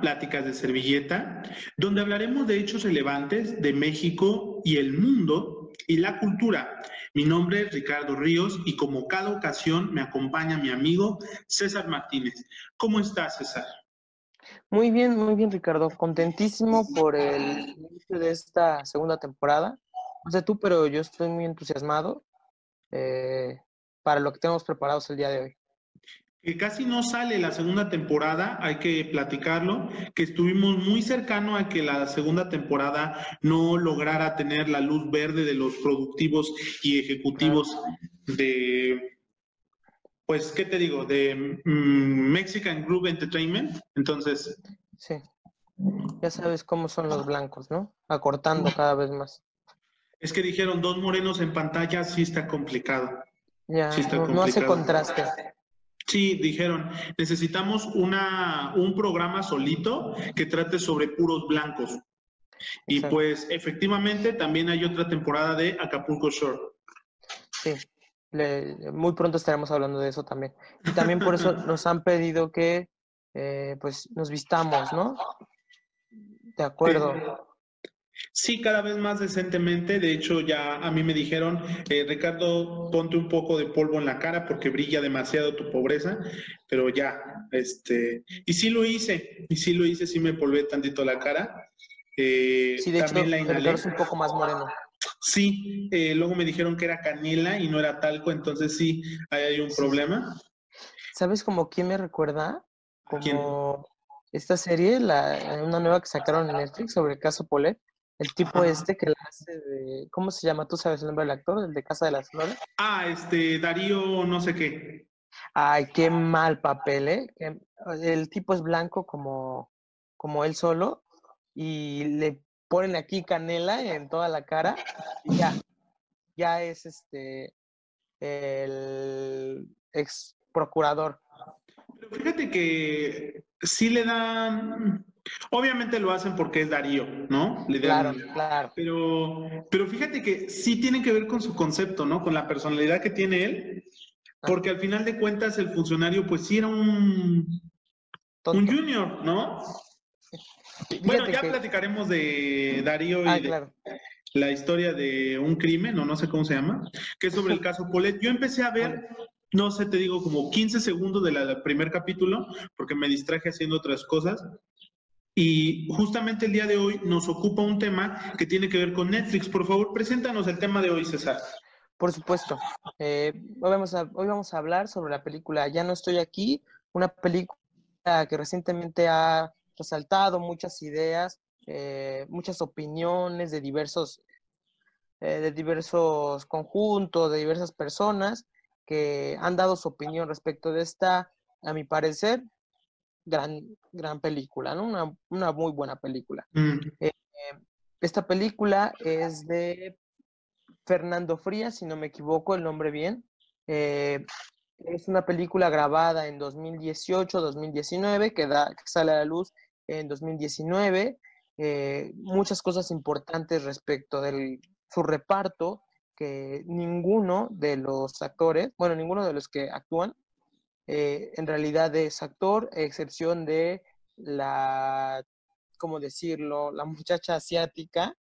Pláticas de Servilleta, donde hablaremos de hechos relevantes de México y el mundo y la cultura. Mi nombre es Ricardo Ríos y como cada ocasión me acompaña mi amigo César Martínez. ¿Cómo estás, César? Muy bien, muy bien, Ricardo. Contentísimo por el inicio de esta segunda temporada. No sé tú, pero yo estoy muy entusiasmado eh, para lo que tenemos preparados el día de hoy que casi no sale la segunda temporada, hay que platicarlo, que estuvimos muy cercano a que la segunda temporada no lograra tener la luz verde de los productivos y ejecutivos de, pues, ¿qué te digo? De mm, Mexican Group Entertainment. Entonces... Sí, ya sabes cómo son los blancos, ¿no? Acortando cada vez más. Es que dijeron dos morenos en pantalla, sí está complicado. Ya, no hace contraste. Sí, dijeron, necesitamos una, un programa solito que trate sobre puros blancos. Y pues efectivamente también hay otra temporada de Acapulco Shore. Sí, muy pronto estaremos hablando de eso también. Y también por eso nos han pedido que eh, pues nos vistamos, ¿no? De acuerdo. Sí, cada vez más decentemente. De hecho, ya a mí me dijeron, eh, Ricardo, ponte un poco de polvo en la cara porque brilla demasiado tu pobreza, pero ya, este, y sí lo hice, y sí lo hice, sí me polvé tantito la cara. Eh, sí, de también hecho, la es un poco más moreno. Sí, eh, luego me dijeron que era canela y no era talco, entonces sí, ahí hay un problema. ¿Sabes como quién me recuerda? Como esta serie, la, una nueva que sacaron en Netflix sobre el caso Polet. El tipo este que la hace de. ¿Cómo se llama? ¿Tú sabes el nombre del actor? ¿El de Casa de las Flores? Ah, este, Darío, no sé qué. Ay, qué mal papel, ¿eh? El tipo es blanco como, como él solo y le ponen aquí canela en toda la cara y ya. Ya es este. El ex procurador. Pero fíjate que sí le dan Obviamente lo hacen porque es Darío, ¿no? claro, claro. Pero, pero fíjate que sí tiene que ver con su concepto, ¿no? Con la personalidad que tiene él, porque al final de cuentas el funcionario pues sí era un, un junior, ¿no? bueno, ya platicaremos de Darío y ah, de la historia de un crimen, o no sé cómo se llama, que es sobre el caso Polet. Yo empecé a ver no sé, te digo, como 15 segundos del primer capítulo, porque me distraje haciendo otras cosas. Y justamente el día de hoy nos ocupa un tema que tiene que ver con Netflix. Por favor, preséntanos el tema de hoy, César. Por supuesto. Eh, hoy, vamos a, hoy vamos a hablar sobre la película Ya no estoy aquí, una película que recientemente ha resaltado muchas ideas, eh, muchas opiniones de diversos, eh, de diversos conjuntos, de diversas personas que han dado su opinión respecto de esta, a mi parecer, gran, gran película, ¿no? Una, una muy buena película. Mm. Eh, esta película es de Fernando Frías, si no me equivoco el nombre bien. Eh, es una película grabada en 2018-2019 que, da, que sale a la luz en 2019. Eh, muchas cosas importantes respecto de su reparto, que ninguno de los actores, bueno, ninguno de los que actúan eh, en realidad es actor, a excepción de la, ¿cómo decirlo?, la muchacha asiática,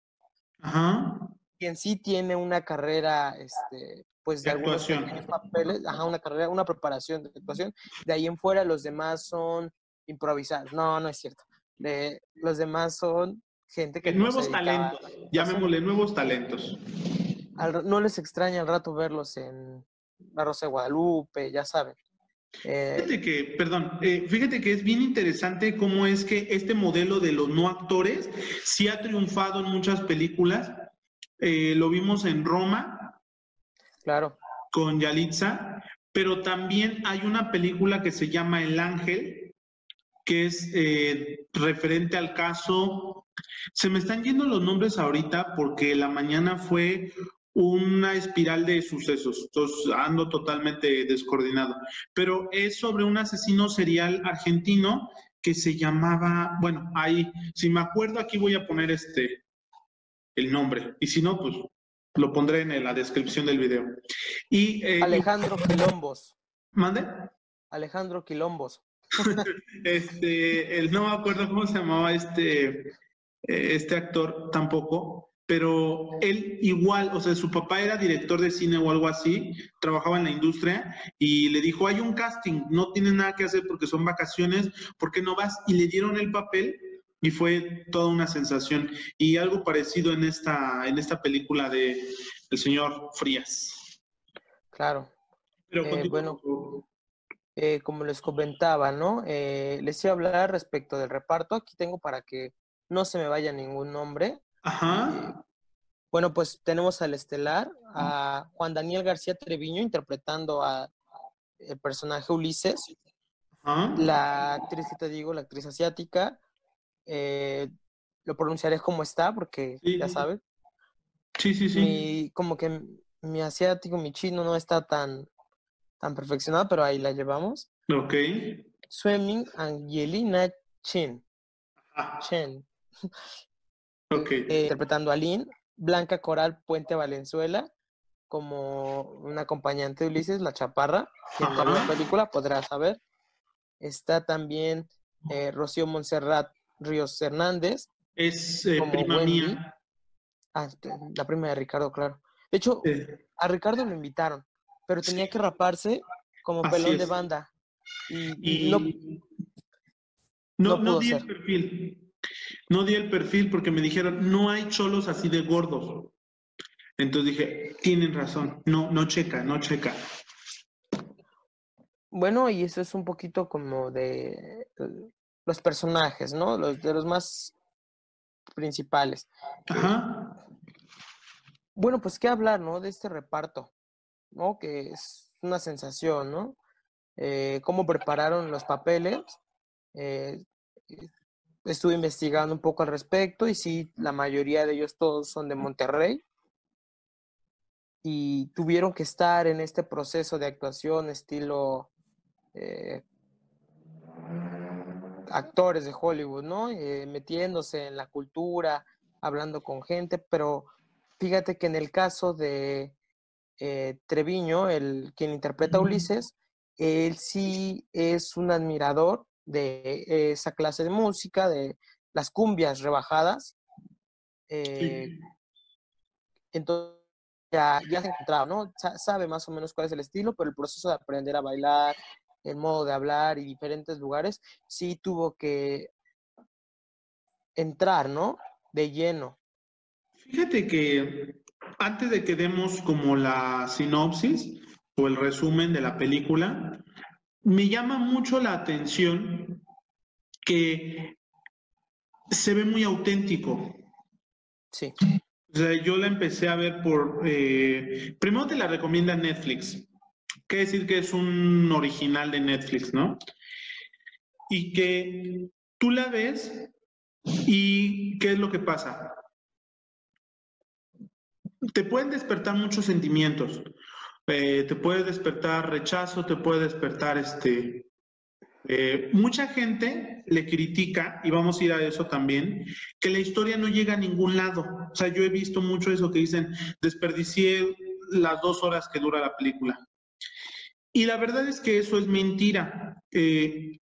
Ajá. quien sí tiene una carrera, este, pues de, algunos papeles, ajá, una carrera, una preparación de actuación. De ahí en fuera los demás son improvisados. No, no es cierto. De, los demás son gente que... Nuevos talentos, llamémosle nuevos talentos. no les extraña al rato verlos en La Rosa de Guadalupe, ya saben. Eh, fíjate que, perdón, eh, fíjate que es bien interesante cómo es que este modelo de los no actores sí ha triunfado en muchas películas. Eh, lo vimos en Roma. Claro. Con Yalitza, pero también hay una película que se llama El Ángel, que es referente al caso. Se me están yendo los nombres ahorita porque la mañana fue una espiral de sucesos. Entonces, ando totalmente descoordinado. Pero es sobre un asesino serial argentino que se llamaba, bueno, ahí, si me acuerdo, aquí voy a poner este, el nombre, y si no, pues lo pondré en la descripción del video. Y, eh, Alejandro Quilombos. ¿Mande? Alejandro Quilombos. este, el, no me acuerdo cómo se llamaba este, eh, este actor tampoco, pero él igual, o sea, su papá era director de cine o algo así, trabajaba en la industria y le dijo, hay un casting, no tienes nada que hacer porque son vacaciones, ¿por qué no vas? Y le dieron el papel y fue toda una sensación. Y algo parecido en esta, en esta película de el señor Frías. Claro. Pero eh, bueno, eh, como les comentaba, ¿no? Eh, les iba a hablar respecto del reparto. Aquí tengo para que no se me vaya ningún nombre. Ajá. bueno, pues tenemos al estelar, a Juan Daniel García Treviño interpretando a el personaje Ulises. La actriz que te digo, la actriz asiática, eh, lo pronunciaré como está, porque ya sabes. Sí, sí, sí. como que mi asiático, mi chino no está tan, tan perfeccionado, pero ahí la llevamos. Ok. Swimming Angelina Chin. Chen. Ok. Eh, interpretando a Lynn. Blanca Coral Puente Valenzuela como una acompañante de Ulises, la chaparra. en la película podrá saber. Está también eh, Rocío Montserrat Ríos Hernández. Es eh, prima mía. Ah, la prima de Ricardo, claro. De hecho, a Ricardo lo invitaron, pero tenía que raparse como pelón de banda. Y, no, no, di el perfil. No di el perfil porque me dijeron, no hay cholos así de gordos. Entonces dije, tienen razón, no, no checa, no checa. Bueno, y eso es un poquito como de los personajes, ¿no? Los de los más principales. Ajá. Bueno, pues qué hablar, ¿no? De este reparto, ¿no? Que es una sensación, ¿no? Eh, cómo prepararon los papeles. Eh, estuve investigando un poco al respecto y sí, la mayoría de ellos todos son de Monterrey y tuvieron que estar en este proceso de actuación estilo eh, actores de Hollywood, ¿no? Metiéndose en la cultura, hablando con gente, pero fíjate que en el caso de eh, Treviño, el quien interpreta a Ulises, él sí es un admirador de esa clase de música, de las cumbias rebajadas. Eh, entonces ya, ya se ha encontrado, ¿no? sabe más o menos cuál es el estilo, pero el proceso de aprender a bailar, el modo de hablar y diferentes lugares, sí tuvo que entrar, ¿no? De lleno. Fíjate que antes de que demos como la sinopsis o el resumen de la película, me llama mucho la atención que se ve muy auténtico. Sí. O sea, yo la empecé a ver por... Eh, primero te la recomienda Netflix que decir que es un original de Netflix, ¿no? Y que tú la ves y ¿qué es lo que pasa? Te pueden despertar muchos sentimientos. Eh, te puede despertar rechazo, te puede despertar este... Eh, mucha gente le critica, y vamos a ir a eso también, que la historia no llega a ningún lado. O sea, yo he visto mucho eso que dicen, desperdicié las dos horas que dura la película. Y la verdad es que eso es mentira. Eh,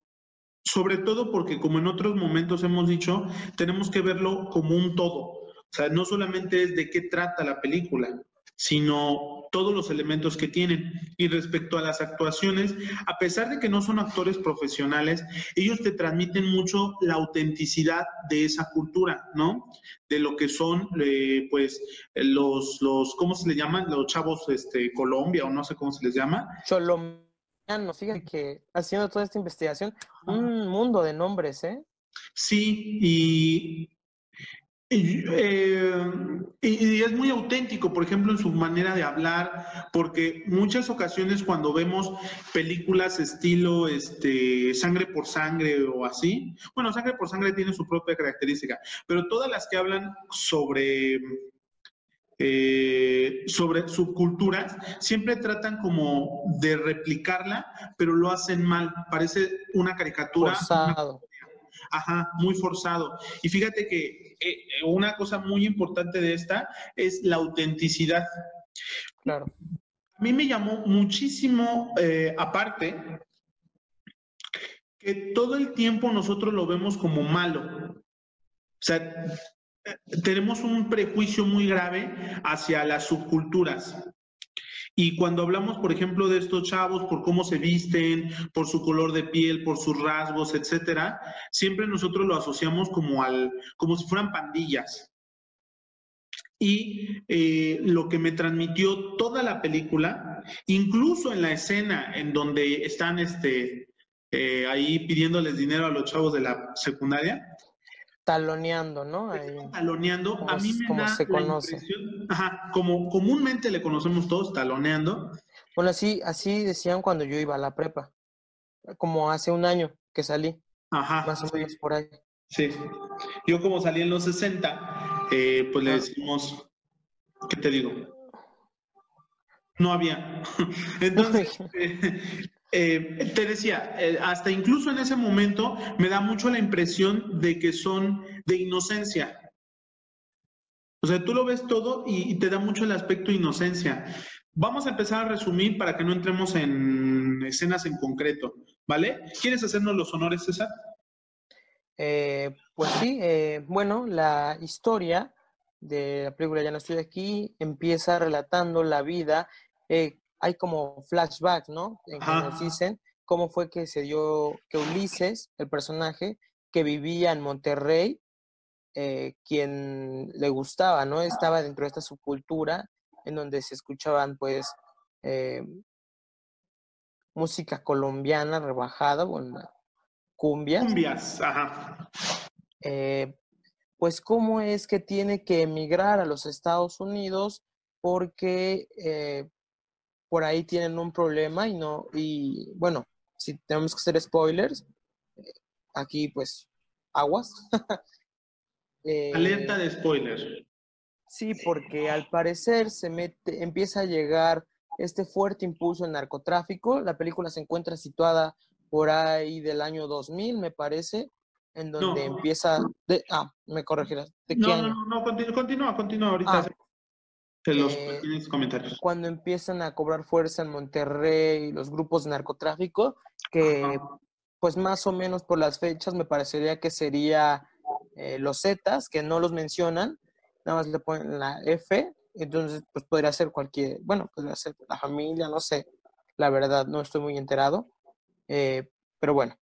sobre todo porque, como en otros momentos hemos dicho, tenemos que verlo como un todo. O sea, no solamente es de qué trata la película, sino todos los elementos que tienen. Y respecto a las actuaciones, a pesar de que no son actores profesionales, ellos te transmiten mucho la autenticidad de esa cultura, ¿no? De lo que son, eh, pues, los, los, ¿cómo se le llaman? Los chavos, este, Colombia o no sé cómo se les llama. Colombianos, fíjate que haciendo toda esta investigación, un mundo de nombres, ¿eh? Sí, y eh, y, es muy auténtico, por ejemplo, en su manera de hablar, porque muchas ocasiones cuando vemos películas estilo este, sangre por sangre o así, bueno, sangre por sangre tiene su propia característica, pero todas las que hablan sobre eh, sobre subculturas, siempre tratan como de replicarla, pero lo hacen mal. Parece una caricatura. Ajá, muy forzado. Y fíjate que eh, una cosa muy importante de esta es la autenticidad. Claro. A mí me llamó muchísimo, eh, aparte, que todo el tiempo nosotros lo vemos como malo. O sea, tenemos un prejuicio muy grave hacia las subculturas. Y cuando hablamos, por ejemplo, de estos chavos, por cómo se visten, por su color de piel, por sus rasgos, etcétera, siempre nosotros lo asociamos como al, como si fueran pandillas. Y eh, lo que me transmitió toda la película, incluso en la escena en donde están este, eh, ahí pidiéndoles dinero a los chavos de la secundaria, taloneando, ¿no? taloneando, a mí me da se conoce. ajá, como comúnmente le conocemos todos, taloneando. Bueno, así, así decían cuando yo iba a la prepa, como hace un año que salí. Ajá. Más o menos por ahí. Sí. Yo como salí en los 60, eh, pues le ah. decimos, ¿qué te digo? No había. Entonces, Eh, te decía, eh, hasta incluso en ese momento me da mucho la impresión de que son de inocencia. O sea, tú lo ves todo y, te da mucho el aspecto de inocencia. Vamos a empezar a resumir para que no entremos en escenas en concreto, ¿vale? ¿Quieres hacernos los honores, César? Eh, pues sí, bueno, la historia de la película Ya no estoy aquí empieza relatando la vida hay como flashbacks, ¿no? En que nos dicen cómo fue que se dio, que Ulises, el personaje, que vivía en Monterrey, eh, quien le gustaba, ¿no? Estaba dentro de esta subcultura en donde se escuchaban, pues, eh, música colombiana rebajada, bueno, cumbias. Cumbias, ajá. Eh, pues, ¿cómo es que tiene que emigrar a los Estados Unidos? Porque por ahí tienen un problema y no, y bueno, si tenemos que hacer spoilers, eh, aquí pues aguas. eh, Alerta de spoilers. Sí, porque al parecer se mete, empieza a llegar este fuerte impulso en narcotráfico. La película se encuentra situada por ahí del año 2000, me parece, en donde empieza... De, ah, me corregirás. no, no, no, continúa, continúa, ahorita. Ah, los eh, comentarios. Cuando empiezan a cobrar fuerza en Monterrey los grupos de narcotráfico, que pues más o menos por las fechas me parecería que sería eh, los Zetas, que no los mencionan, nada más le ponen la F, entonces pues podría ser cualquier, bueno, podría ser la familia, no sé, la verdad no estoy muy enterado, eh, pero bueno.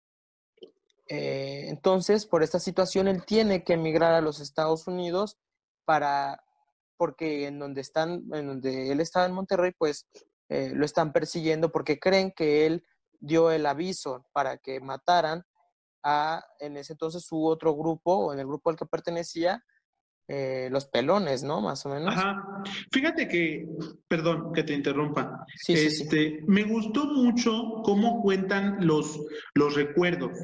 entonces, por esta situación, él tiene que emigrar a los Estados Unidos para porque en donde están, en donde él estaba en Monterrey, pues eh, lo están persiguiendo porque creen que él dio el aviso para que mataran a, en ese entonces, su otro grupo, o en el grupo al que pertenecía, eh, los pelones, ¿no? Más o menos. Ajá. Fíjate que, perdón que te interrumpa. Sí, este, Me gustó mucho cómo cuentan los, los recuerdos.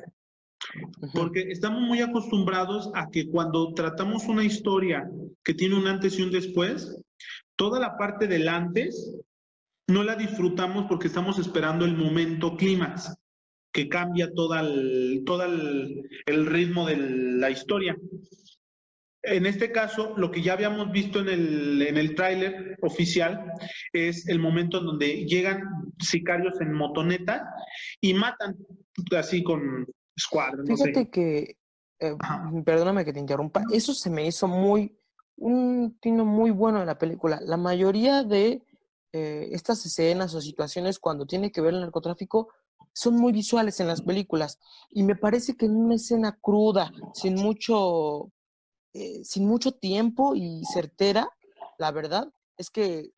Porque estamos muy acostumbrados a que cuando tratamos una historia que tiene un antes y un después, toda la parte del antes no la disfrutamos porque estamos esperando el momento clímax, que cambia todo el, el, ritmo de la historia. En este caso, lo que ya habíamos visto en el, en el tráiler oficial es el momento en donde llegan sicarios en motoneta y matan así con, Fíjate que, eh, perdóname que te interrumpa, eso se me hizo muy, un tino muy bueno de la película. La mayoría de eh, estas escenas o situaciones cuando tiene que ver el narcotráfico son muy visuales en las películas y me parece que en una escena cruda, sin mucho, eh, sin mucho tiempo y certera, la verdad es que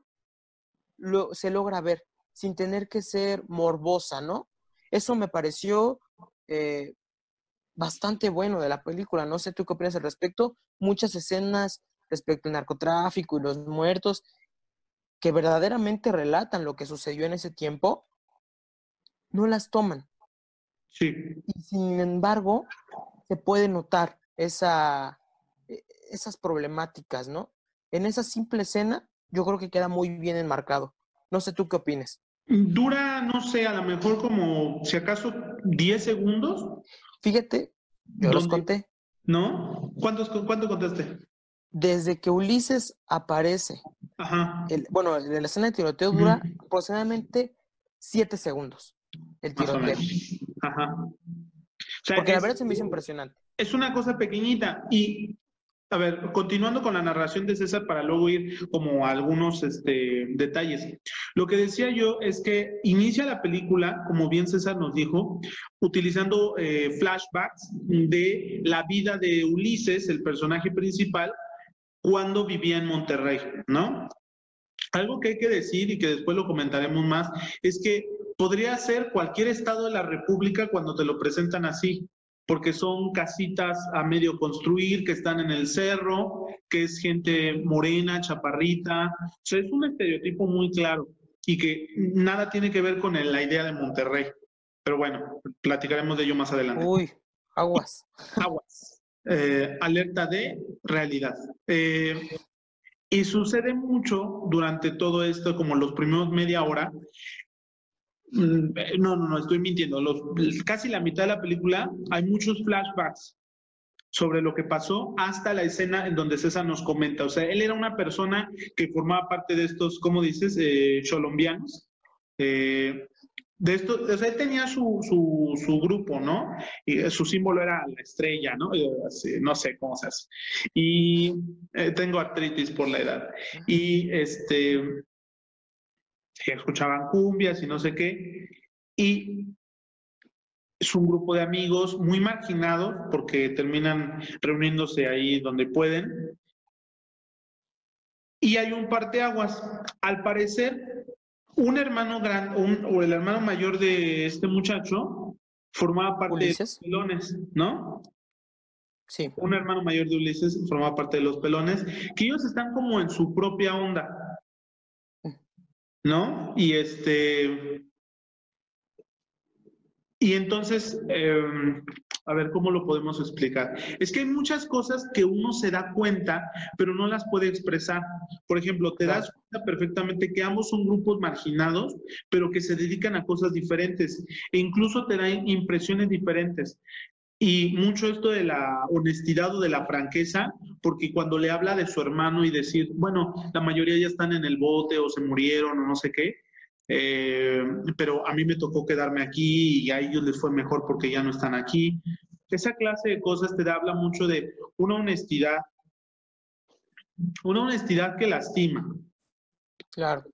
lo, se logra ver sin tener que ser morbosa, ¿no? Eso me pareció eh, bastante bueno de la película. No sé tú qué opinas al respecto. Muchas escenas respecto al narcotráfico y los muertos que verdaderamente relatan lo que sucedió en ese tiempo, no las toman. Sí. Y sin embargo, se puede notar esa, e, esas problemáticas, ¿no? En esa simple escena, yo creo que queda muy bien enmarcado. No sé tú qué opinas. Dura, no sé, a lo mejor como, si acaso, 10 segundos. Fíjate Yo los conté. ¿No? ¿Cuántos, ¿Cuánto contaste? Desde que Ulises aparece, Ajá. bueno, la escena de tiroteo dura aproximadamente siete segundos. El tiroteo. Ajá. Porque la verdad se me hizo impresionante. Es una cosa pequeñita y a ver, continuando con la narración de César para luego ir como a algunos este, detalles. Lo que decía yo es que inicia la película, como bien César nos dijo, utilizando eh, flashbacks de la vida de Ulises, el personaje principal, cuando vivía en Monterrey, ¿no? Algo que hay que decir y que después lo comentaremos más es que podría ser cualquier estado de la República cuando te lo presentan así porque son casitas a medio construir, que están en el cerro, que es gente morena, chaparrita. O sea, es un estereotipo muy claro y que nada tiene que ver con la idea de Monterrey. Pero bueno, platicaremos de ello más adelante. Uy, aguas. Aguas. Eh, alerta de realidad. Eh, y sucede mucho durante todo esto, como los primeros media hora, no, no, no, estoy mintiendo. Los, casi la mitad de la película hay muchos flashbacks sobre lo que pasó hasta la escena en donde César nos comenta. O sea, él era una persona que formaba parte de estos, ¿cómo dices? Eh, cholombianos. Eh, de esto, o él tenía su, su, grupo, ¿no? Y su símbolo era la estrella, ¿no? no sé cómo se hace. Y eh, tengo artritis por la edad. Y este, escuchaban cumbias y no sé qué. Y es un grupo de amigos muy marginados porque terminan reuniéndose ahí donde pueden. Y hay un parteaguas. Al parecer, un hermano grande, o el hermano mayor de este muchacho, formaba parte de los pelones, ¿no? Sí. Un hermano mayor de Ulises formaba parte de los pelones, que ellos están como en su propia onda. ¿No? Y este. Y entonces, em, a ver cómo lo podemos explicar. Es que hay muchas cosas que uno se da cuenta, pero no las puede expresar. Por ejemplo, te das cuenta perfectamente que ambos son grupos marginados, pero que se dedican a cosas diferentes e incluso te dan impresiones diferentes. Y mucho esto de la honestidad o de la franqueza, porque cuando le habla de su hermano y decir, bueno, la mayoría ya están en el bote o se murieron o no sé qué, eh, pero a mí me tocó quedarme aquí y a ellos les fue mejor porque ya no están aquí. Esa clase de cosas te habla mucho de una honestidad, una honestidad que lastima. Claro.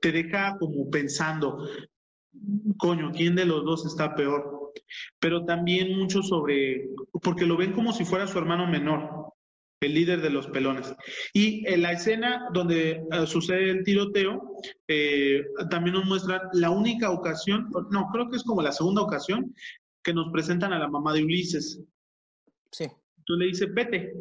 Te deja como pensando, coño, ¿quién de los dos está peor? Pero también mucho sobre, porque lo ven como si fuera su hermano menor, el líder de los pelones. Y en la escena donde eh, sucede el tiroteo, eh, también nos muestra la única ocasión, no, creo que es como la segunda ocasión, que nos presentan a la mamá de Ulises. Sí. Entonces le dice, vete,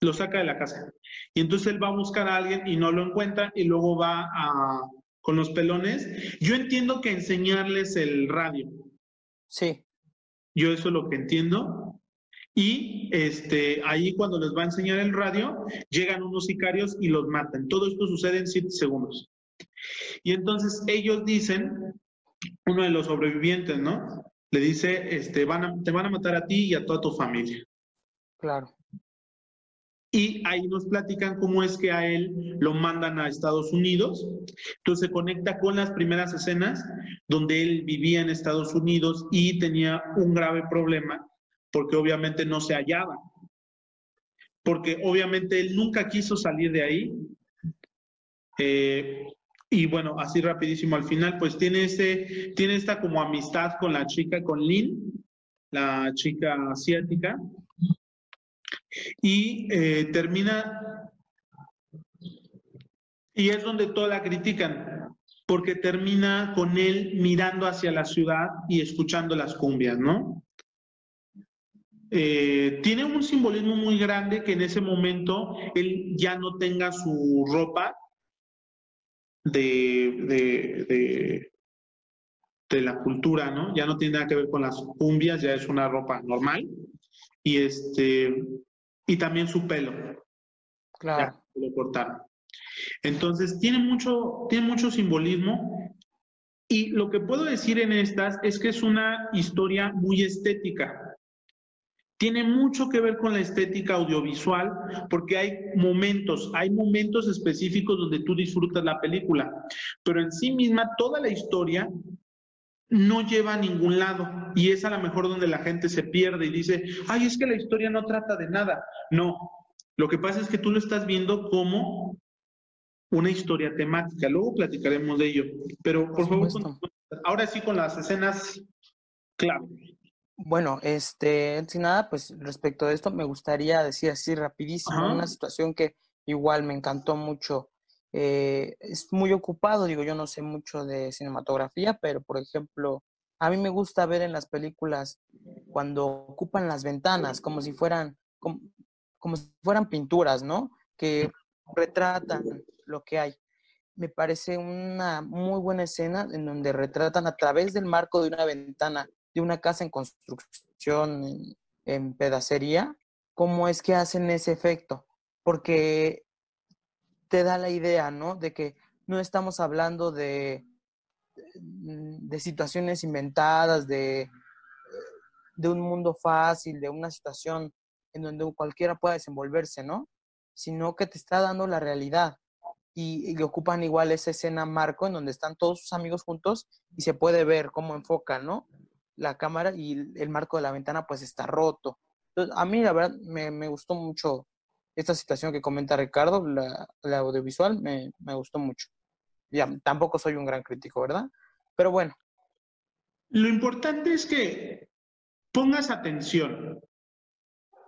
lo saca de la casa. Y entonces él va a buscar a alguien y no lo encuentra y luego va a, con los pelones. Yo entiendo que enseñarles el radio, Sí. Yo eso es lo que entiendo. Y este, ahí cuando les va a enseñar el radio, llegan unos sicarios y los matan. Todo esto sucede en siete segundos. Y entonces ellos dicen, uno de los sobrevivientes, ¿no? Le dice, este, van a, te van a matar a ti y a toda tu familia. Claro. Y ahí nos platican cómo es que a él lo mandan a Estados Unidos. Entonces se conecta con las primeras escenas donde él vivía en Estados Unidos y tenía un grave problema porque obviamente no se hallaba. Porque obviamente él nunca quiso salir de ahí. Eh, y bueno, así rapidísimo al final, pues tiene, ese, tiene esta como amistad con la chica, con Lynn, la chica asiática, y eh, termina, y es donde toda la critican, porque termina con él mirando hacia la ciudad y escuchando las cumbias, ¿no? Eh, tiene un simbolismo muy grande que en ese momento él ya no tenga su ropa de, de, de, de, la cultura, ¿no? Ya no tiene nada que ver con las cumbias, ya es una ropa normal. Y este, y también su pelo. Claro. lo cortaron. Entonces, tiene mucho, tiene mucho simbolismo. Y lo que puedo decir en estas es que es una historia muy estética. tiene mucho que ver con la estética audiovisual, porque hay momentos, hay momentos específicos donde tú disfrutas la película, pero en sí misma toda la historia no lleva a ningún lado y es a lo mejor donde la gente se pierde y dice, ay, es que la historia no trata de nada. No, lo que pasa es que tú lo estás viendo como una historia temática. Luego platicaremos de ello. Pero por, favor, ahora sí con las escenas clave. Bueno, este, sin nada, pues respecto a esto, me gustaría decir así rapidísimo una situación que igual me encantó mucho. Eh, es muy ocupado, digo, yo no sé mucho de cinematografía, pero por ejemplo, a mí me gusta ver en las películas cuando ocupan las ventanas, como si fueran, como, como si fueran pinturas, ¿no? Que retratan lo que hay. Me parece una muy buena escena en donde retratan a través del marco de una ventana de una casa en construcción, en, pedacería, cómo es que hacen ese efecto. Porque te da la idea, ¿no? De que no estamos hablando de, de situaciones inventadas, de, de un mundo fácil, de una situación en donde cualquiera pueda desenvolverse, ¿no? Sino que te está dando la realidad. Y, y, ocupan igual esa escena marco en donde están todos sus amigos juntos y se puede ver cómo enfocan, ¿no? la cámara y el marco de la ventana pues está roto. A mí la verdad me, gustó mucho esta situación que comenta Ricardo, la, audiovisual, me, gustó mucho. Ya, tampoco soy un gran crítico, ¿verdad? Pero bueno. Lo importante es que pongas atención.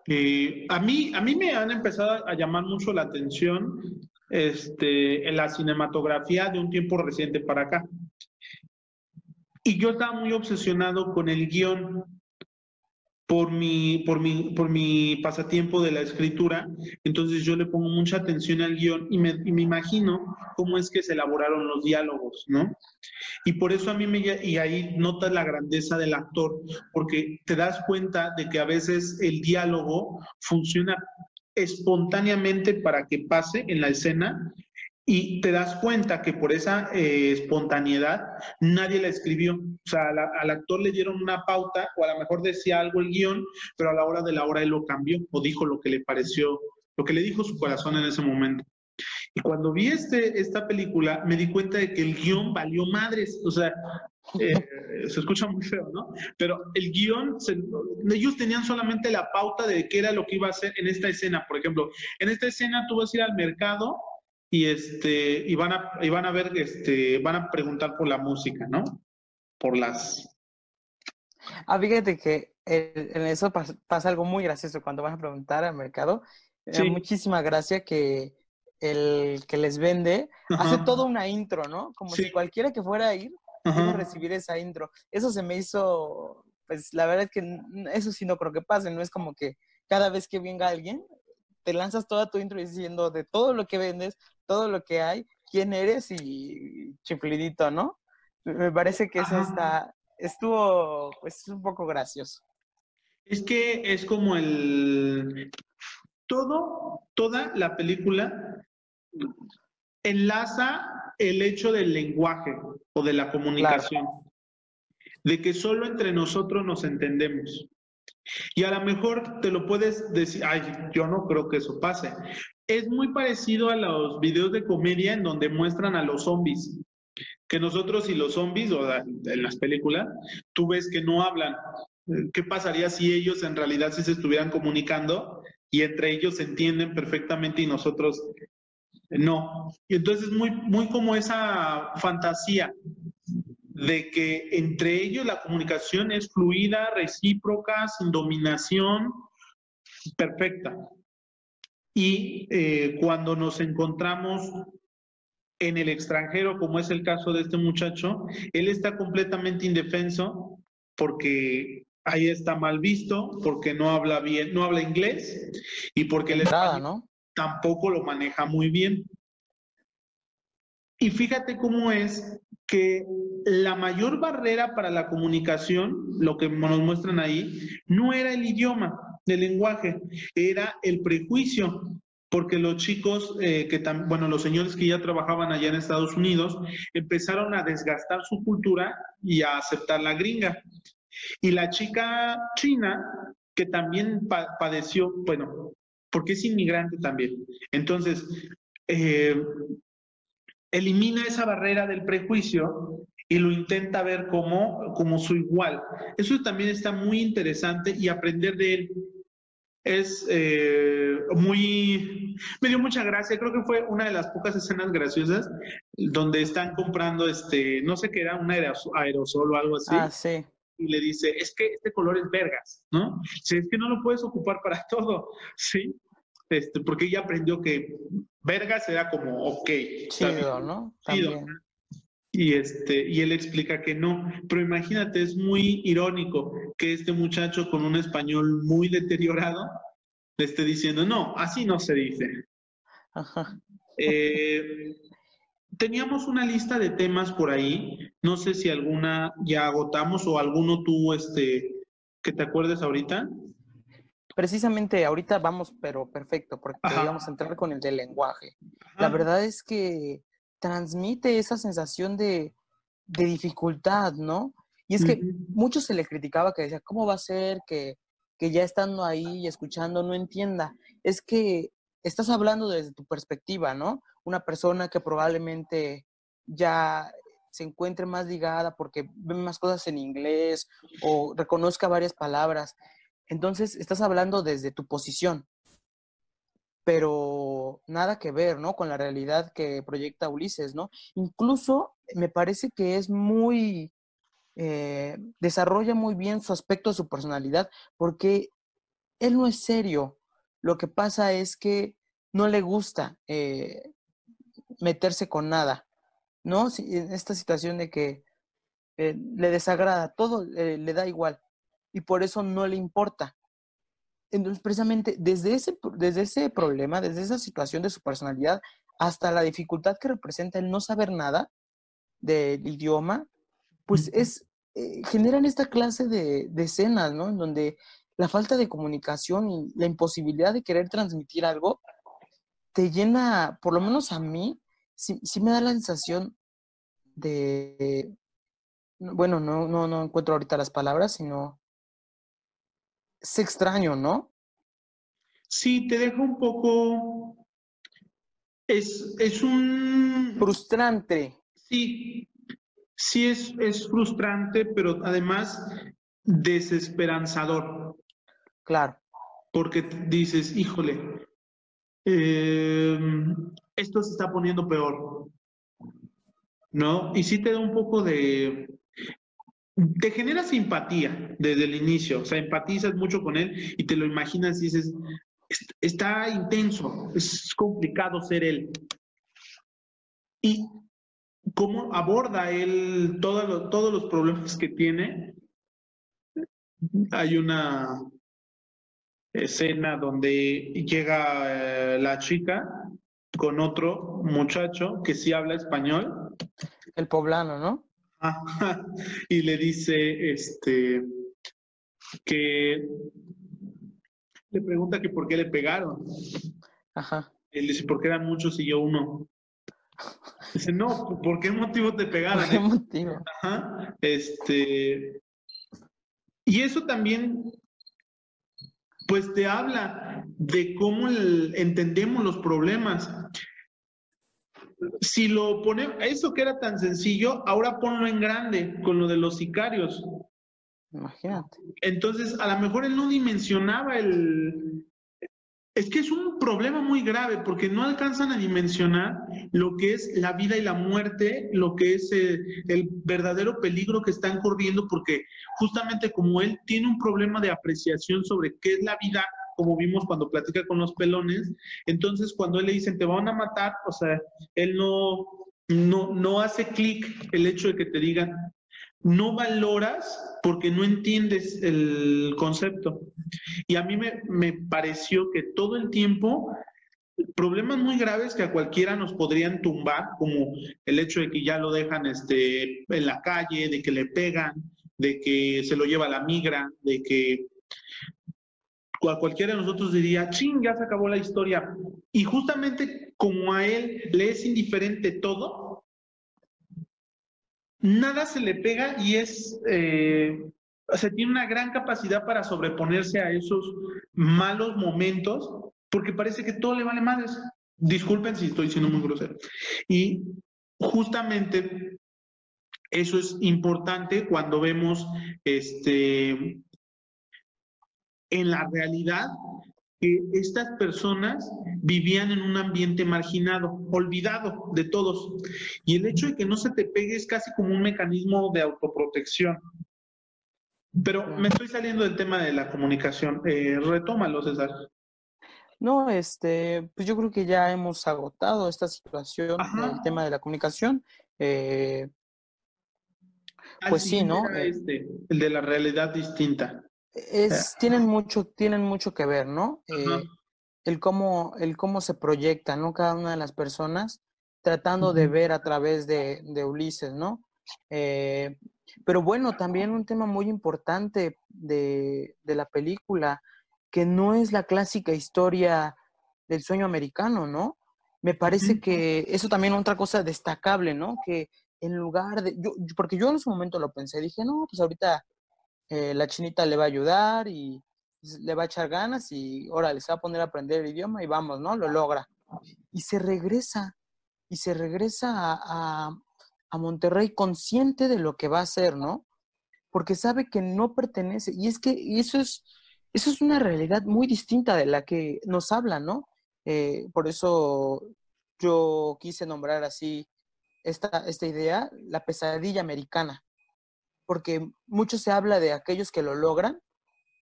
Eh, a, mí, a mí me han empezado a llamar mucho la atención este, en la cinematografía de un tiempo reciente para acá. Y yo estaba muy obsesionado con el guion por mi, por mi, por mi pasatiempo de la escritura. Entonces yo le pongo mucha atención al guion y me, y me imagino cómo es que se elaboraron los diálogos, ¿no? Y por eso a mí me, y ahí notas la grandeza del actor, porque te das cuenta de que a veces el diálogo funciona espontáneamente para que pase en la escena y te das cuenta que por esa eh, espontaneidad nadie la escribió. O sea, al actor le dieron una pauta o a lo mejor decía algo el guion, pero a la hora de la hora él lo cambió o dijo lo que le pareció, lo que le dijo su corazón en ese momento. Y cuando vi este, esta película me di cuenta de que el guion valió madres. O sea, eh, se escucha muy feo, ¿no? Pero el guion, ellos tenían solamente la pauta de qué era lo que iba a hacer en esta escena. Por ejemplo, en esta escena tú vas a ir al mercado y este y van a y van a ver este van a preguntar por la música, ¿no? Por las Ah, fíjate que en eso pasa, algo muy gracioso cuando van a preguntar al mercado. Sí. muchísima gracia que el que les vende hace toda una intro, ¿no? Como si cualquiera que fuera a ir iba a recibir esa intro. Eso se me hizo, pues la verdad es que eso sí no creo que pase, no es como que cada vez que venga alguien te lanzas toda tu intro diciendo de todo lo que vendes, todo lo que hay, quién eres y chiflidito, ¿no? Me parece que eso está, estuvo, pues, un poco gracioso. Es que es como el, todo, toda la película enlaza el hecho del lenguaje o de la comunicación, de que solo entre nosotros nos entendemos. Y a lo mejor te lo puedes decir, ay, yo no creo que eso pase. Es muy parecido a los videos de comedia en donde muestran a los zombies. Que nosotros y los zombies, o en las películas, tú ves que no hablan. ¿Qué pasaría si ellos en realidad sí se estuvieran comunicando y entre ellos se entienden perfectamente y nosotros no? Y entonces muy, muy como esa fantasía de que entre ellos la comunicación es fluida, recíproca, sin dominación, perfecta. Y eh, cuando nos encontramos en el extranjero, como es el caso de este muchacho, él está completamente indefenso porque ahí está mal visto, porque no habla bien, no habla inglés y porque el ¿no? tampoco lo maneja muy bien. Y fíjate cómo es que la mayor barrera para la comunicación, lo que nos muestran ahí, no era el idioma, el lenguaje, era el prejuicio, porque los chicos, eh, que bueno, los señores que ya trabajaban allá en Estados Unidos, empezaron a desgastar su cultura y a aceptar la gringa. Y la chica china que también padeció, bueno, porque es inmigrante también. Entonces, eh, elimina esa barrera del prejuicio y lo intenta ver como, como su igual. Eso también está muy interesante y aprender de él es eh, muy, me dio mucha gracia, creo que fue una de las pocas escenas graciosas donde están comprando, este, no sé qué era, un aerosol o algo así. Ah, sí. Y le dice, es que este color es vergas, ¿no? Si es que no lo puedes ocupar para todo, ¿sí? Este, porque ella aprendió que vergas era como, ok. Chido, ¿no? Chido. Y, este, y él explica que no, pero imagínate, es muy irónico que este muchacho con un español muy deteriorado le esté diciendo, no, así no se dice. Eh, teníamos una lista de temas por ahí, no sé si alguna ya agotamos o alguno tú, este, que te acuerdes ahorita. Precisamente ahorita vamos, pero perfecto, porque vamos a entrar con el del lenguaje. La verdad es que transmite esa sensación de, dificultad, ¿no? Y es que mucho se le criticaba que decía, ¿cómo va a ser que, que ya estando ahí y escuchando no entienda? Es que estás hablando desde tu perspectiva, ¿no? Una persona que probablemente ya se encuentre más ligada porque ve más cosas en inglés o reconozca varias palabras. Entonces, estás hablando desde tu posición pero nada que ver, ¿no? Con la realidad que proyecta Ulises, ¿no? Incluso me parece que es muy, eh, desarrolla muy bien su aspecto de su personalidad, porque él no es serio. Lo que pasa es que no le gusta eh, meterse con nada, ¿no? En esta situación de que eh, le desagrada, todo le da igual y por eso no le importa. Entonces, precisamente desde ese, desde ese problema, desde esa situación de su personalidad, hasta la dificultad que representa el no saber nada del idioma, pues es, eh, generan esta clase de, escenas, ¿no? En donde la falta de comunicación y la imposibilidad de querer transmitir algo te llena, por lo menos a mí, sí, me da la sensación de, bueno, no, no, no encuentro ahorita las palabras, sino es extraño, ¿no? Sí, te deja un poco. Es, es un. Frustrante. Sí, sí es, es frustrante, pero además desesperanzador. Claro. Porque dices, híjole, em, esto se está poniendo peor. ¿No? Y sí te da un poco de, te genera simpatía desde el inicio, o sea, empatizas mucho con él y te lo imaginas y dices, está intenso, es complicado ser él. Y cómo aborda él todos los problemas que tiene. Hay una escena donde llega eh, la chica con otro muchacho que sí habla español. El poblano, ¿no? y le dice este que le pregunta que por qué le pegaron. Ajá. Él dice, porque eran muchos y yo uno. Dice, no, ¿por qué motivo te pegaron? ¿Por qué motivo? Ajá. Este. Y eso también, pues te habla de cómo entendemos los problemas si lo ponemos, eso que era tan sencillo, ahora ponlo en grande con lo de los sicarios. Imagínate. Entonces, a lo mejor él no dimensionaba el... Es que es un problema muy grave porque no alcanzan a dimensionar lo que es la vida y la muerte, lo que es el, eh, el verdadero peligro que están corriendo, porque justamente como él tiene un problema de apreciación sobre qué es la vida como vimos cuando platica con los pelones. Entonces, cuando él le dicen, te van a matar, o sea, él no, no, no hace clic el hecho de que te digan, no valoras porque no entiendes el concepto. Y a mí me, me pareció que todo el tiempo problemas muy graves que a cualquiera nos podrían tumbar, como el hecho de que ya lo dejan este, en la calle, de que le pegan, de que se lo lleva la migra, de que a cualquiera de nosotros diría, ching, ya se acabó la historia. Y justamente como a él le es indiferente todo, nada se le pega y es, eh, o sea, tiene una gran capacidad para sobreponerse a esos malos momentos, porque parece que todo le vale madres. Disculpen si estoy siendo muy grosero. Y justamente eso es importante cuando vemos este, en la realidad que estas personas vivían en un ambiente marginado, olvidado de todos. Y el hecho de que no se te pegue es casi como un mecanismo de autoprotección. Pero me estoy saliendo del tema de la comunicación. Eh, retómalo, César. No, este, pues yo creo que ya hemos agotado esta situación, el tema de la comunicación. Eh, pues sí, ¿no? Eh, este, el de la realidad distinta. Es, tienen mucho, tienen mucho que ver, ¿no? Eh, el cómo, el cómo se proyecta, ¿no? Cada una de las personas tratando de ver a través de, de Ulises, ¿no? pero bueno, también un tema muy importante de, de la película que no es la clásica historia del sueño americano, ¿no? Me parece que eso también es otra cosa destacable, ¿no? Que en lugar de, yo, porque yo en ese momento lo pensé, dije, no, pues ahorita eh, la chinita le va a ayudar y le va a echar ganas y ahora se va a poner a aprender el idioma y vamos, ¿no? Lo logra. Y se regresa, y se regresa a, Monterrey consciente de lo que va a hacer, ¿no? Porque sabe que no pertenece. Y es que eso es, eso es una realidad muy distinta de la que nos hablan, ¿no? Eh, por eso yo quise nombrar así esta idea, la pesadilla americana, porque mucho se habla de aquellos que lo logran,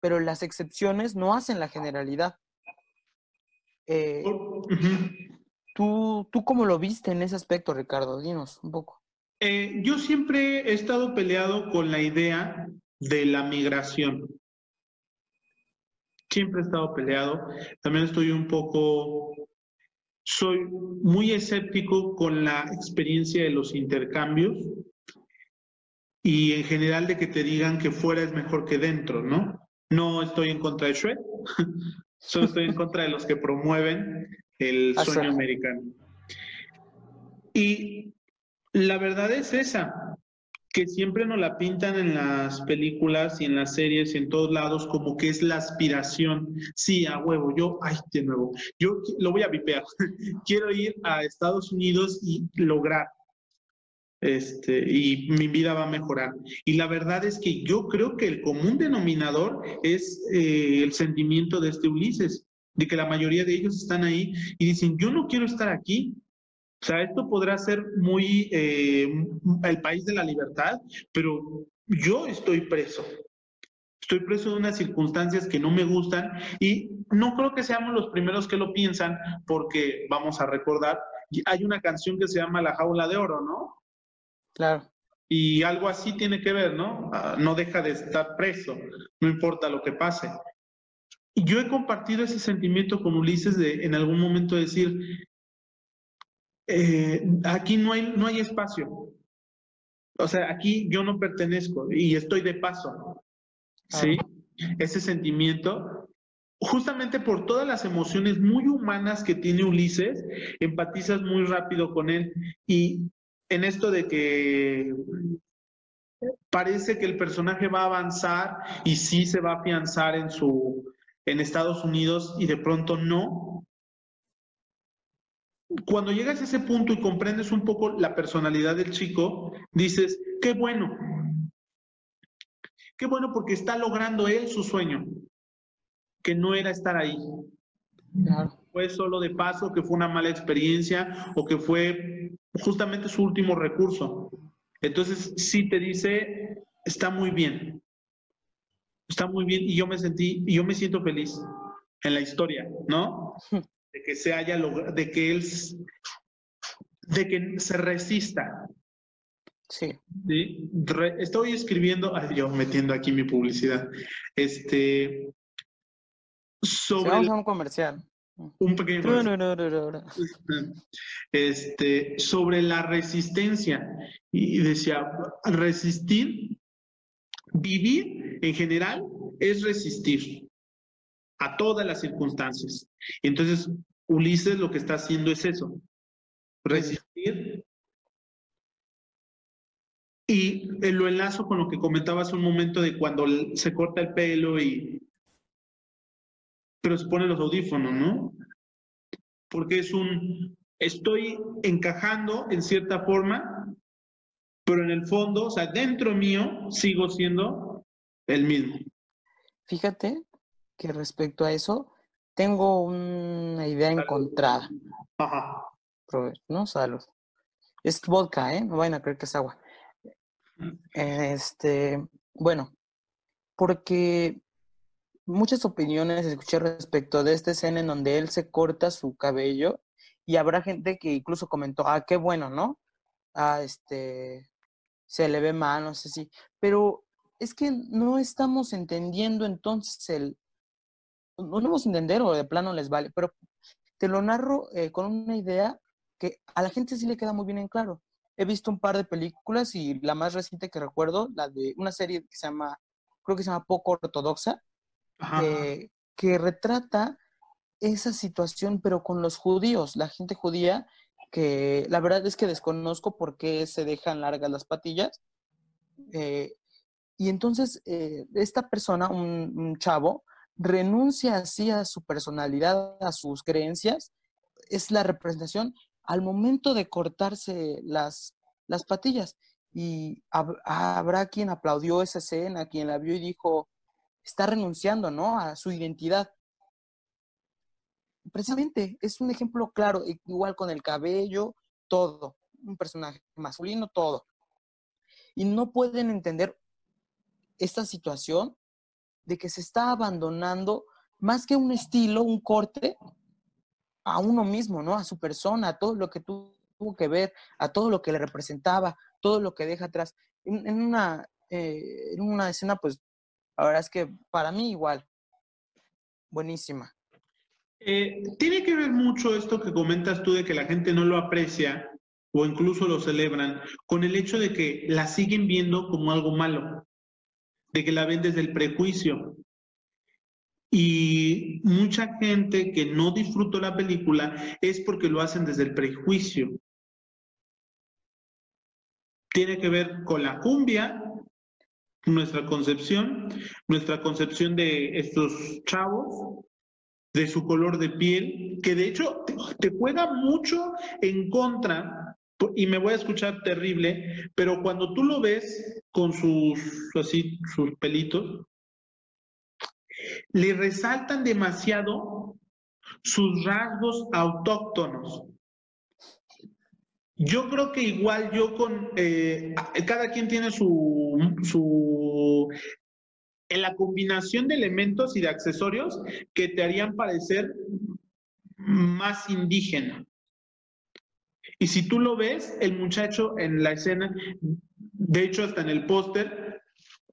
pero las excepciones no hacen la generalidad. Eh, ¿tú, ¿Tú cómo lo viste en ese aspecto, Ricardo? Dinos un poco. Eh, yo siempre he estado peleado con la idea de la migración siempre he estado peleado. También estoy un poco, soy muy escéptico con la experiencia de los intercambios y en general de que te digan que fuera es mejor que dentro, ¿no? No estoy en contra de Shrek, solo estoy en contra de los que promueven el sueño americano. Y la verdad es esa que siempre nos la pintan en las películas y en las series y en todos lados como que es la aspiración. Sí, a huevo, yo, ay, de nuevo, yo lo voy a vipear. Quiero ir a Estados Unidos y lograr. Este, y mi vida va a mejorar. Y la verdad es que yo creo que el común denominador es eh, el sentimiento de este Ulises, de que la mayoría de ellos están ahí y dicen, yo no quiero estar aquí, o sea, esto podrá ser muy eh, el país de la libertad, pero yo estoy preso. Estoy preso de unas circunstancias que no me gustan y no creo que seamos los primeros que lo piensan porque vamos a recordar, hay una canción que se llama La jaula de oro, ¿no? Claro. Y algo así tiene que ver, ¿no? Ah, no deja de estar preso, no importa lo que pase. Yo he compartido ese sentimiento con Ulises de en algún momento decir, eh, aquí no hay, no hay espacio. O sea, aquí yo no pertenezco y estoy de paso. ¿Sí? Ese sentimiento, justamente por todas las emociones muy humanas que tiene Ulises, empatizas muy rápido con él. Y en esto de que parece que el personaje va a avanzar y sí se va a afianzar en su en Estados Unidos y de pronto no, cuando llegas a ese punto y comprendes un poco la personalidad del chico, dices, qué bueno. Qué bueno porque está logrando él su sueño, que no era estar ahí. Fue solo de paso, que fue una mala experiencia o que fue justamente su último recurso. Entonces, sí te dice, está muy bien. Está muy bien y yo me sentí, y yo me siento feliz en la historia, ¿no? de que se haya logrado, de que él, de que se resista. Sí. estoy escribiendo, yo metiendo aquí mi publicidad, este, sobre... Vamos a un comercial. Un pequeño este, sobre la resistencia. Y decía, resistir, vivir en general es resistir a todas las circunstancias. Entonces, Ulises lo que está haciendo es eso, resistir Y eh, lo enlazo con lo que comentaba hace un momento de cuando se corta el pelo y... Pero se pone los audífonos, ¿no? Porque es un... Estoy encajando en cierta forma, pero en el fondo, o sea, dentro mío, sigo siendo el mismo. Fíjate que respecto a eso, tengo una idea encontrada. Ajá. ¿no? Salud. Es vodka, ¿eh? No vayan a creer que es agua. Este, bueno, porque muchas opiniones escuché respecto de esta escena en donde él se corta su cabello y habrá gente que incluso comentó, ah, qué bueno, ¿no? Ah, este, se le ve mal, no sé si, pero es que no estamos entendiendo entonces el, no lo vamos a entender o de plano les vale, pero te lo narro eh, con una idea que a la gente sí le queda muy bien en claro. He visto un par de películas y la más reciente que recuerdo, la de una serie que se llama, creo que se llama Poco Ortodoxa, que retrata esa situación, pero con los judíos, la gente judía, que la verdad es que desconozco por qué se dejan largas las patillas. Eh, y entonces, eh, esta persona, un, chavo, renuncia así a su personalidad, a sus creencias, es la representación al momento de cortarse las, las patillas. Y habrá quien aplaudió esa escena, quien la vio y dijo, está renunciando, ¿no? A su identidad. Precisamente, es un ejemplo claro, igual con el cabello, todo, un personaje masculino, todo. Y no pueden entender esta situación de que se está abandonando más que un estilo, un corte, a uno mismo, ¿no? A su persona, a todo lo que tuvo que ver, a todo lo que le representaba, todo lo que deja atrás. En, una, eh, en una escena, pues, la verdad es que para mí igual, buenísima. Eh, tiene que ver mucho esto que comentas tú de que la gente no lo aprecia o incluso lo celebran con el hecho de que la siguen viendo como algo malo, de que la ven desde el prejuicio. Y mucha gente que no disfrutó la película es porque lo hacen desde el prejuicio. Tiene que ver con la cumbia, nuestra concepción, nuestra concepción de estos chavos, de su color de piel, que de hecho te, juega mucho en contra, y me voy a escuchar terrible, pero cuando tú lo ves con sus, así, sus pelitos, le resaltan demasiado sus rasgos autóctonos. Yo creo que igual yo con, eh, cada quien tiene su, su, en la combinación de elementos y de accesorios que te harían parecer más indígena. Y si tú lo ves, el muchacho en la escena, de hecho hasta en el póster,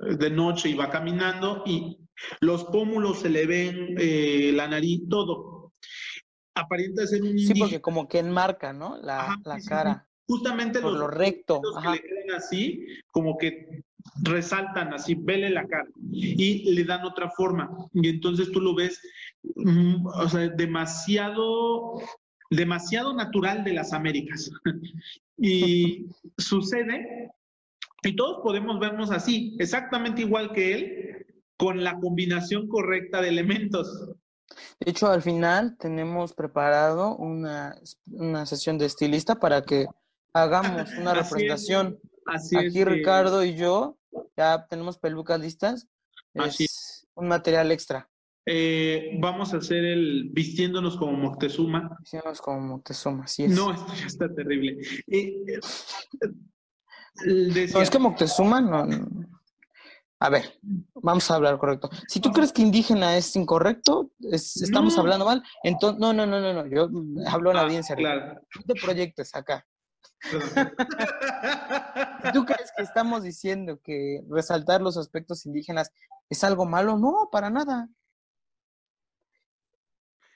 eh, de noche iba caminando y los pómulos se le ven, eh, la nariz, todo. Aparenta ser un Sí, porque como que enmarca, ¿no? La, cara. Justamente los, lo recto. que le quedan así, como que resaltan así, vele la cara y le dan otra forma. Y entonces tú lo ves, mm, o sea, demasiado, demasiado natural de las Américas. y sucede, y todos podemos vernos así, exactamente igual que él, con la combinación correcta de elementos. De hecho, al final tenemos preparado una, sesión de estilista para que hagamos una representación. Así Aquí Ricardo y yo ya tenemos pelucas listas. Es un material extra. Eh, vamos a hacer el vistiéndonos como Moctezuma. Vistiéndonos como Moctezuma, sí es. No, esto ya está terrible. Eh, eh, no, es que Moctezuma no, a ver, vamos a hablar correcto. Si tú crees que indígena es incorrecto, estamos hablando mal, entonces, no, no, no, no, no, yo hablo a la ah, audiencia. Claro. No te proyectes acá. si tú crees que estamos diciendo que resaltar los aspectos indígenas es algo malo, no, para nada.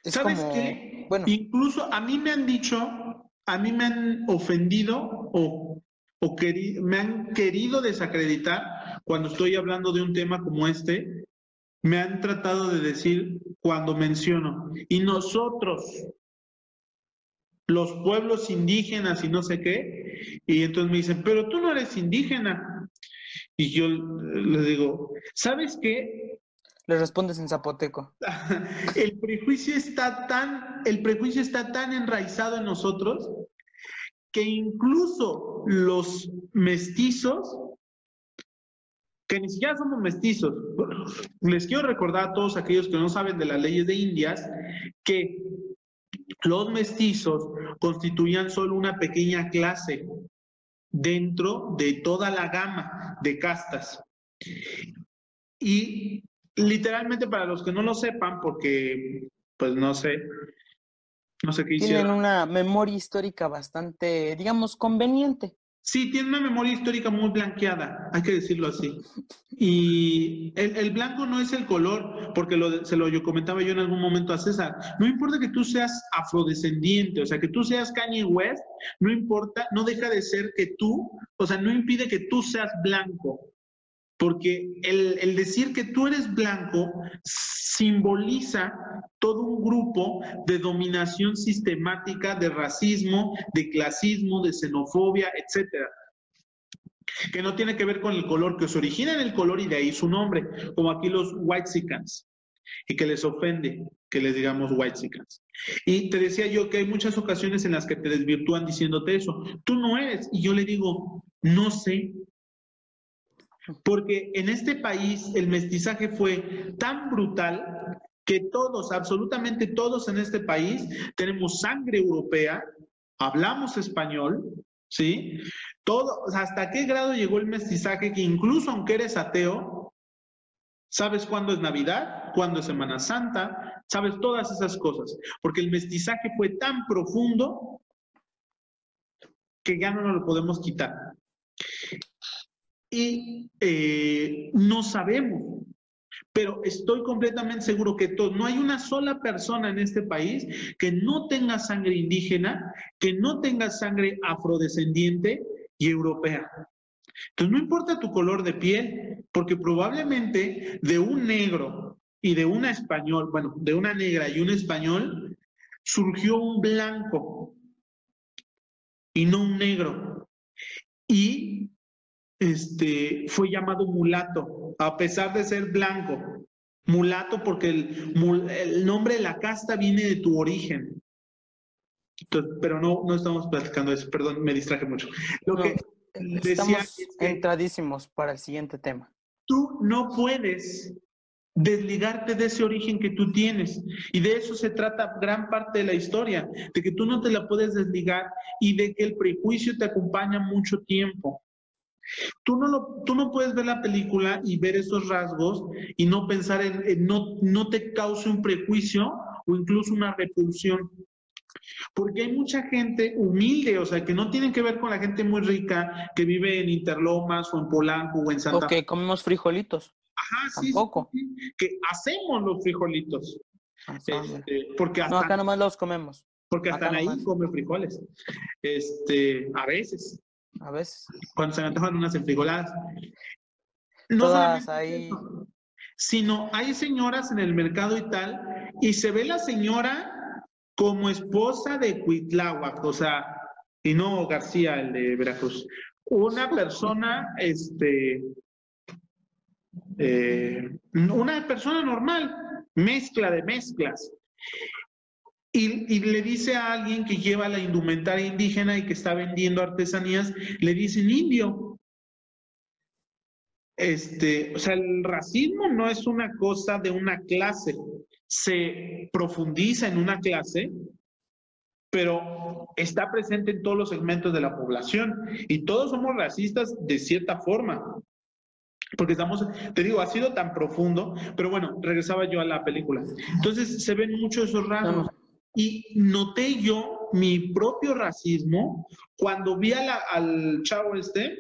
Es ¿Sabes como, qué? Bueno. Incluso a mí me han dicho, a mí me han ofendido o, o me han querido desacreditar cuando estoy hablando de un tema como este, me han tratado de decir cuando menciono, y nosotros, los pueblos indígenas y no sé qué. Y entonces me dicen, pero tú no eres indígena. Y yo le digo, ¿sabes qué? Le respondes en zapoteco. el prejuicio está tan, el prejuicio está tan enraizado en nosotros que incluso los mestizos, que ni siquiera somos mestizos, les quiero recordar a todos aquellos que no saben de las leyes de Indias, que los mestizos constituían solo una pequeña clase dentro de toda la gama de castas. Y literalmente para los que no lo sepan, porque pues no sé, no sé qué hicieron. Tienen una memoria histórica bastante, digamos, conveniente. Sí, tiene una memoria histórica muy blanqueada, hay que decirlo así. Y el, blanco no es el color, porque lo, se lo yo comentaba yo en algún momento a César. No importa que tú seas afrodescendiente, o sea, que tú seas Kanye West, no importa, no deja de ser que tú, o sea, no impide que tú seas blanco. Porque el, decir que tú eres blanco simboliza todo un grupo de dominación sistemática, de racismo, de clasismo, de xenofobia, etcétera que no tiene que ver con el color, que se origina en el color y de ahí su nombre, como aquí los white y que les ofende que les digamos white Y te decía yo que hay muchas ocasiones en las que te desvirtúan diciéndote eso. Tú no eres. Y yo le digo, no sé, porque en este país el mestizaje fue tan brutal que todos, absolutamente todos en este país, tenemos sangre europea, hablamos español, ¿sí? Todo, ¿hasta qué grado llegó el mestizaje que incluso aunque eres ateo, sabes cuándo es Navidad, cuándo es Semana Santa, sabes todas esas cosas, porque el mestizaje fue tan profundo que ya no nos lo podemos quitar y eh, no sabemos. Pero estoy completamente seguro que no hay una sola persona en este país que no tenga sangre indígena, que no tenga sangre afrodescendiente y europea. Entonces no importa tu color de piel, porque probablemente de un negro y de una español, bueno, de una negra y un español, surgió un blanco y no un negro. Y este, fue llamado mulato, a pesar de ser blanco. Mulato porque el, nombre de la casta viene de tu origen. pero no, no estamos platicando eso, perdón, me distraje mucho. Lo que estamos entradísimos para el siguiente tema. Tú no puedes desligarte de ese origen que tú tienes. Y de eso se trata gran parte de la historia, de que tú no te la puedes desligar y de que el prejuicio te acompaña mucho tiempo. Tú no, lo, tú no puedes ver la película y ver esos rasgos y no pensar en, no, no te cause un prejuicio o incluso una repulsión. Porque hay mucha gente humilde, o sea, que no tienen que ver con la gente muy rica que vive en Interlomas o en Polanco o en Santa O que comemos frijolitos. Ajá, sí, Tampoco. que hacemos los frijolitos. Ah, este, porque hasta, no, acá nomás los comemos. Porque hasta ahí come frijoles. Este, a veces. A veces. Cuando se me antojan unas enfrigoladas. No Todas ahí. sino hay señoras en el mercado y tal, y se ve la señora como esposa de Cuitláhuac, o sea, y no García, el de Veracruz. Una persona, este, eh, una persona normal, mezcla de mezclas. Y, le dice a alguien que lleva la indumentaria indígena y que está vendiendo artesanías, le dicen indio. Este, o sea, el racismo no es una cosa de una clase, se profundiza en una clase, pero está presente en todos los segmentos de la población y todos somos racistas de cierta forma. Porque estamos, te digo, ha sido tan profundo, pero bueno, regresaba yo a la película. Entonces se ven muchos esos rasgos. Y noté yo mi propio racismo cuando vi al chavo este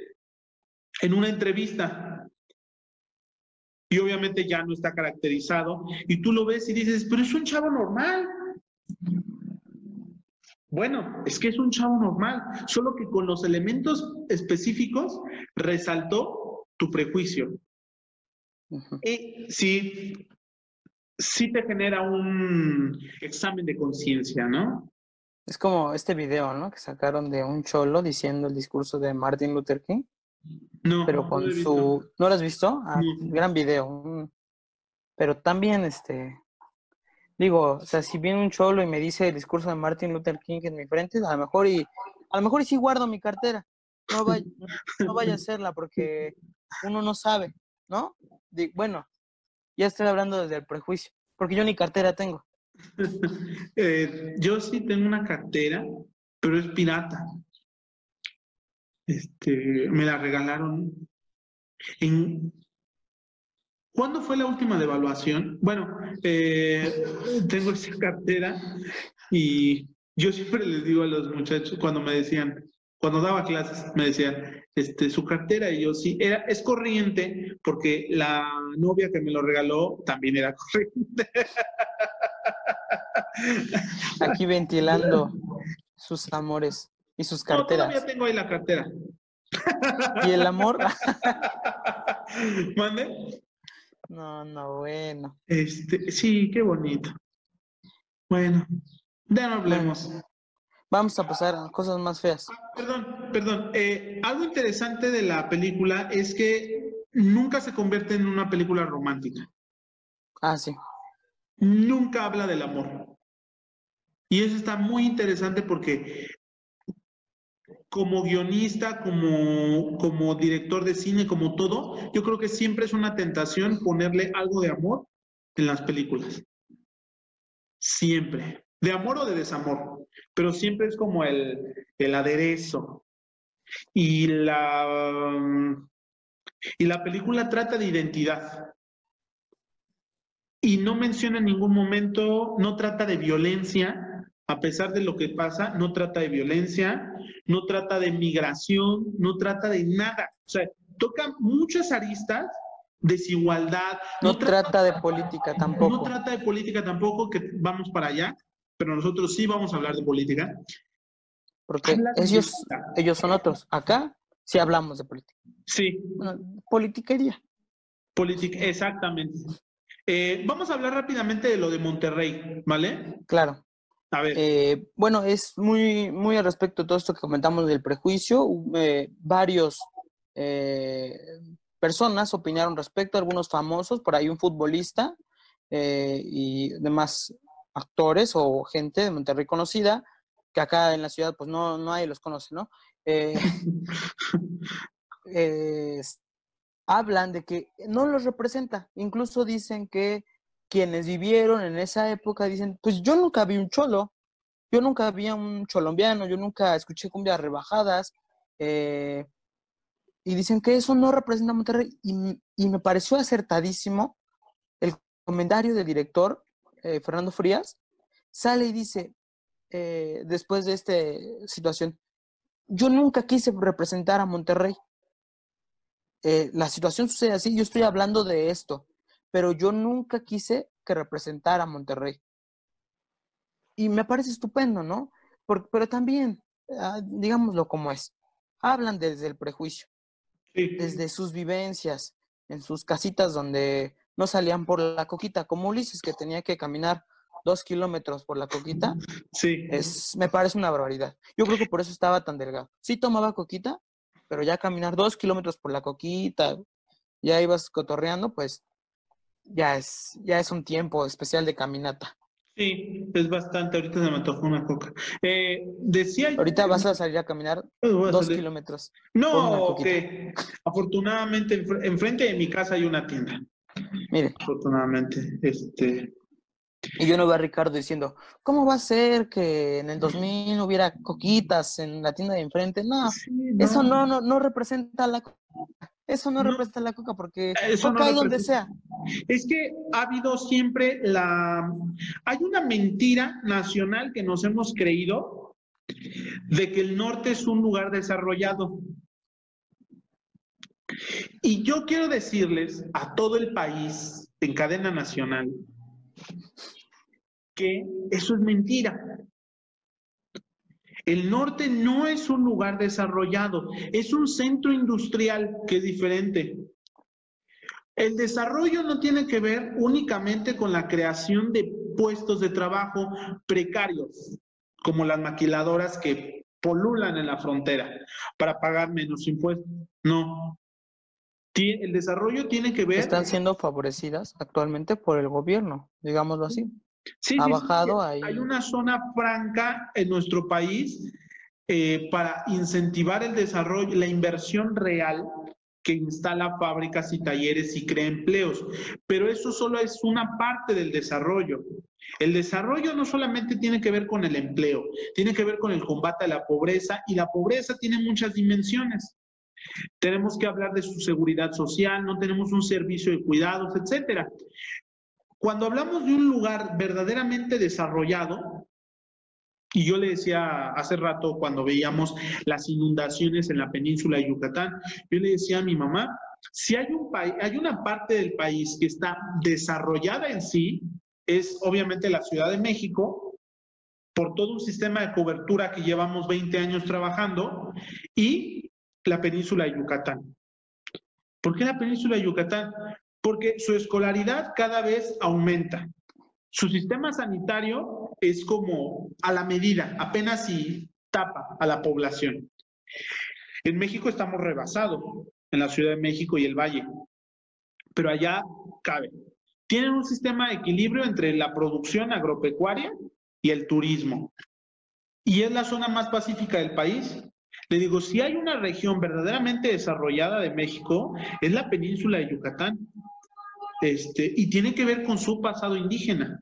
en una entrevista. Y obviamente ya no está caracterizado. Y tú lo ves y dices, pero es un chavo normal. Bueno, es que es un chavo normal, solo que con los elementos específicos resaltó tu prejuicio. Y si sí te genera un examen de conciencia, ¿no? Es como este video, ¿no? Que sacaron de un cholo diciendo el discurso de Martin Luther King. No. Pero con su... ¿No lo has visto? Ah, Gran video. Pero también, este... Digo, o sea, si viene un cholo y me dice el discurso de Martin Luther King en mi frente, a lo mejor y... A lo mejor y sí guardo mi cartera. No vaya, no vaya a hacerla porque uno no sabe, ¿no? bueno, ya estoy hablando desde el prejuicio, porque yo ni cartera tengo. Eh, yo sí tengo una cartera, pero es pirata. Este, me la regalaron. ¿Cuándo fue la última devaluación? Bueno, eh, tengo esa cartera y yo siempre les digo a los muchachos cuando me decían, cuando daba clases, me decían, este, su cartera, y yo sí, era, es corriente, porque la novia que me lo regaló también era corriente. Aquí ventilando sus amores y sus carteras. No, todavía tengo ahí la cartera. ¿Y el amor? ¿Mande? No, no, bueno. Este, sí, qué bonito. Bueno, ya no hablemos. Vamos a pasar a cosas más feas. Perdón, perdón. Eh, algo interesante de la película es que nunca se convierte en una película romántica. Ah, sí. Nunca habla del amor. Y eso está muy interesante porque como guionista, como, como director de cine, como todo, yo creo que siempre es una tentación ponerle algo de amor en las películas. Siempre de amor o de desamor, pero siempre es como el, el aderezo. Y la, y la película trata de identidad. Y no menciona en ningún momento, no trata de violencia, a pesar de lo que pasa, no trata de violencia, no trata de migración, no trata de nada. O sea, toca muchas aristas, desigualdad. No, trata, de política tampoco. No trata de política tampoco, que vamos para allá pero nosotros sí vamos a hablar de política. Porque ellos, ellos son otros. Acá sí hablamos de política. Sí. Bueno, politiquería. Política, exactamente. Eh, vamos a hablar rápidamente de lo de Monterrey, ¿vale? Claro. A ver. Eh, bueno, es muy, muy al respecto de todo esto que comentamos del prejuicio. Eh, varios personas opinaron respecto, algunos famosos, por ahí un futbolista y demás actores o gente de Monterrey conocida, que acá en la ciudad pues no, no nadie los conoce, ¿no? Eh, hablan de que no los representa. Incluso dicen que quienes vivieron en esa época dicen, pues yo nunca vi un cholo, yo nunca vi un cholombiano, yo nunca escuché cumbias rebajadas. Eh, y dicen que eso no representa a Monterrey. Y, y, me pareció acertadísimo el comentario del director eh, Fernando Frías, sale y dice, eh, después de esta situación, yo nunca quise representar a Monterrey. Eh, la situación sucede así, yo estoy hablando de esto, pero yo nunca quise que representara a Monterrey. Y me parece estupendo, ¿no? pero también, ah, digámoslo como es, hablan desde el prejuicio, desde sus vivencias, en sus casitas donde no salían por la coquita, como Ulises, que tenía que caminar dos kilómetros por la coquita. Sí. Es, me parece una barbaridad. Yo creo que por eso estaba tan delgado. Sí tomaba coquita, pero ya caminar dos kilómetros por la coquita, ya ibas cotorreando, pues ya es, ya es un tiempo especial de caminata. Sí, es bastante. Ahorita se me antojó una coca. Eh, decía. Ahorita vas a salir a caminar dos kilómetros. No, que afortunadamente enfrente de mi casa hay una tienda. Mire. Afortunadamente, este. Y yo no veo a Ricardo diciendo, ¿cómo va a ser que en el 2000 hubiera coquitas en la tienda de enfrente? No, eso no, no, no representa la coca. Eso no, representa la coca porque eso coca hay donde sea. Es que ha habido siempre la... Hay una mentira nacional que nos hemos creído de que el norte es un lugar desarrollado. Y yo quiero decirles a todo el país en cadena nacional que eso es mentira. El norte no es un lugar desarrollado, es un centro industrial que es diferente. El desarrollo no tiene que ver únicamente con la creación de puestos de trabajo precarios. como las maquiladoras que polulan en la frontera para pagar menos impuestos. No. El desarrollo tiene que ver... Están siendo favorecidas actualmente por el gobierno, digámoslo así. Sí, ha bajado ahí. Hay una zona franca en nuestro país eh, para incentivar el desarrollo, la inversión real que instala fábricas y talleres y crea empleos. Pero eso solo es una parte del desarrollo. El desarrollo no solamente tiene que ver con el empleo, tiene que ver con el combate a la pobreza y la pobreza tiene muchas dimensiones. Tenemos que hablar de su seguridad social, no tenemos un servicio de cuidados, etcétera. Cuando hablamos de un lugar verdaderamente desarrollado, y yo le decía hace rato cuando veíamos las inundaciones en la península de Yucatán, yo le decía a mi mamá, si hay, un hay una parte del país que está desarrollada en sí, es obviamente la Ciudad de México, por todo un sistema de cobertura que llevamos 20 años trabajando, y la península de Yucatán. ¿Por qué la península de Yucatán? Porque su escolaridad cada vez aumenta. Su sistema sanitario es como a la medida, apenas si tapa a la población. En México estamos rebasados, en la Ciudad de México y el Valle, pero allá cabe. Tienen un sistema de equilibrio entre la producción agropecuaria y el turismo. Y es la zona más pacífica del país. Le digo, si hay una región verdaderamente desarrollada de México, es la península de Yucatán. Este, y tiene que ver con su pasado indígena,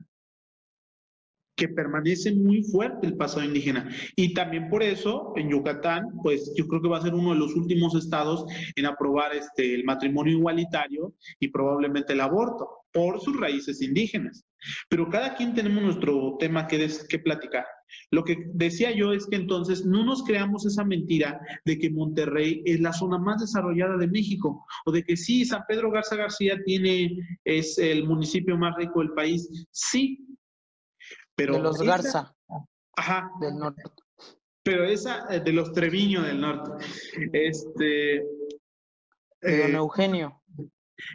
que permanece muy fuerte el pasado indígena. Y también por eso, en Yucatán, pues yo creo que va a ser uno de los últimos estados en aprobar este, el matrimonio igualitario y probablemente el aborto, por sus raíces indígenas. Pero cada quien tenemos nuestro tema que, que platicar. Lo que decía yo es que entonces no nos creamos esa mentira de que Monterrey es la zona más desarrollada de México o de que sí, San Pedro Garza García tiene, es el municipio más rico del país. Sí, pero... De los Garza. Ajá. Del norte. Pero esa, eh, de los Treviño del norte. Este... don eh, Eugenio.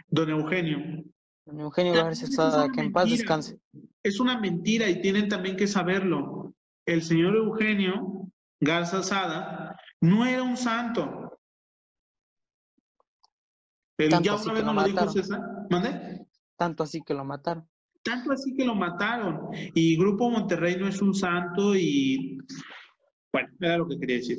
Don Eugenio. Don Eugenio Garza que en paz descanse. Es una mentira y tienen también que saberlo el señor Eugenio Garza Sada no era un santo. ya una vez no lo dijo César. Tanto así que lo mataron. Tanto así que lo mataron. Y Grupo Monterrey no es un santo y bueno, era lo que quería decir.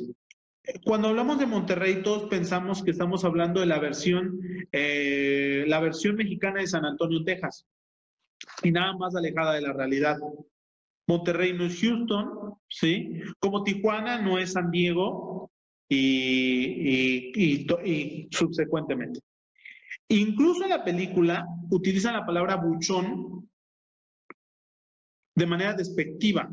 Cuando hablamos de Monterrey, todos pensamos que estamos hablando de la versión, eh, la versión mexicana de San Antonio, Texas, y nada más alejada de la realidad. Monterrey no es Houston, ¿sí? Como Tijuana no es San Diego y, y, subsecuentemente. Incluso en la película utilizan la palabra buchón de manera despectiva.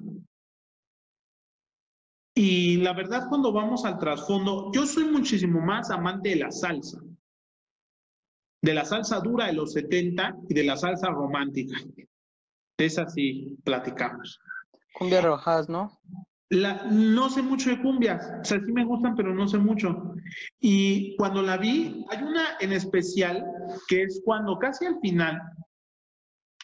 Y la verdad, cuando vamos al trasfondo, yo soy muchísimo más amante de la salsa, de la salsa dura de los 70 y de la salsa romántica. Esa sí platicamos. Cumbia rojas, ¿no? La, no sé mucho de cumbias, o sea, sí me gustan, pero no sé mucho. Y cuando la vi, hay una en especial que es cuando casi al final,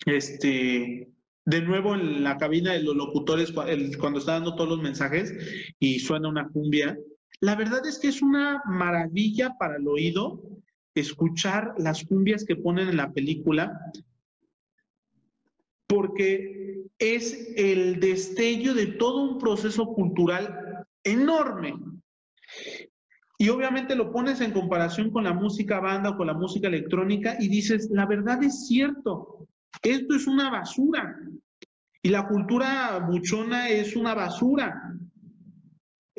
este, de nuevo en la cabina de los locutores, cuando está dando todos los mensajes y suena una cumbia, la verdad es que es una maravilla para el oído escuchar las cumbias que ponen en la película porque es el destello de todo un proceso cultural enorme. Y obviamente lo pones en comparación con la música banda o con la música electrónica y dices, la verdad es cierto, esto es una basura. Y la cultura buchona es una basura.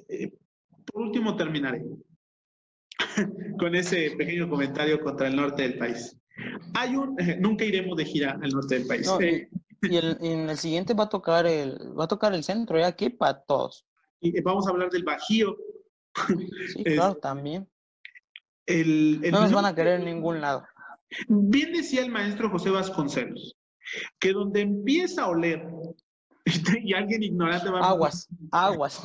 Eh, por último, terminaré con ese pequeño comentario contra el norte del país. Hay un, nunca iremos de gira al norte del país. Eh, y, en el siguiente va a tocar el, va a tocar el centro, ya aquí para todos. Y vamos a hablar del Bajío. Sí, claro, también. El, no nos van a querer en ningún lado. Bien decía el maestro José Vasconcelos, que donde empieza a oler y alguien ignorante va a aguas, aguas.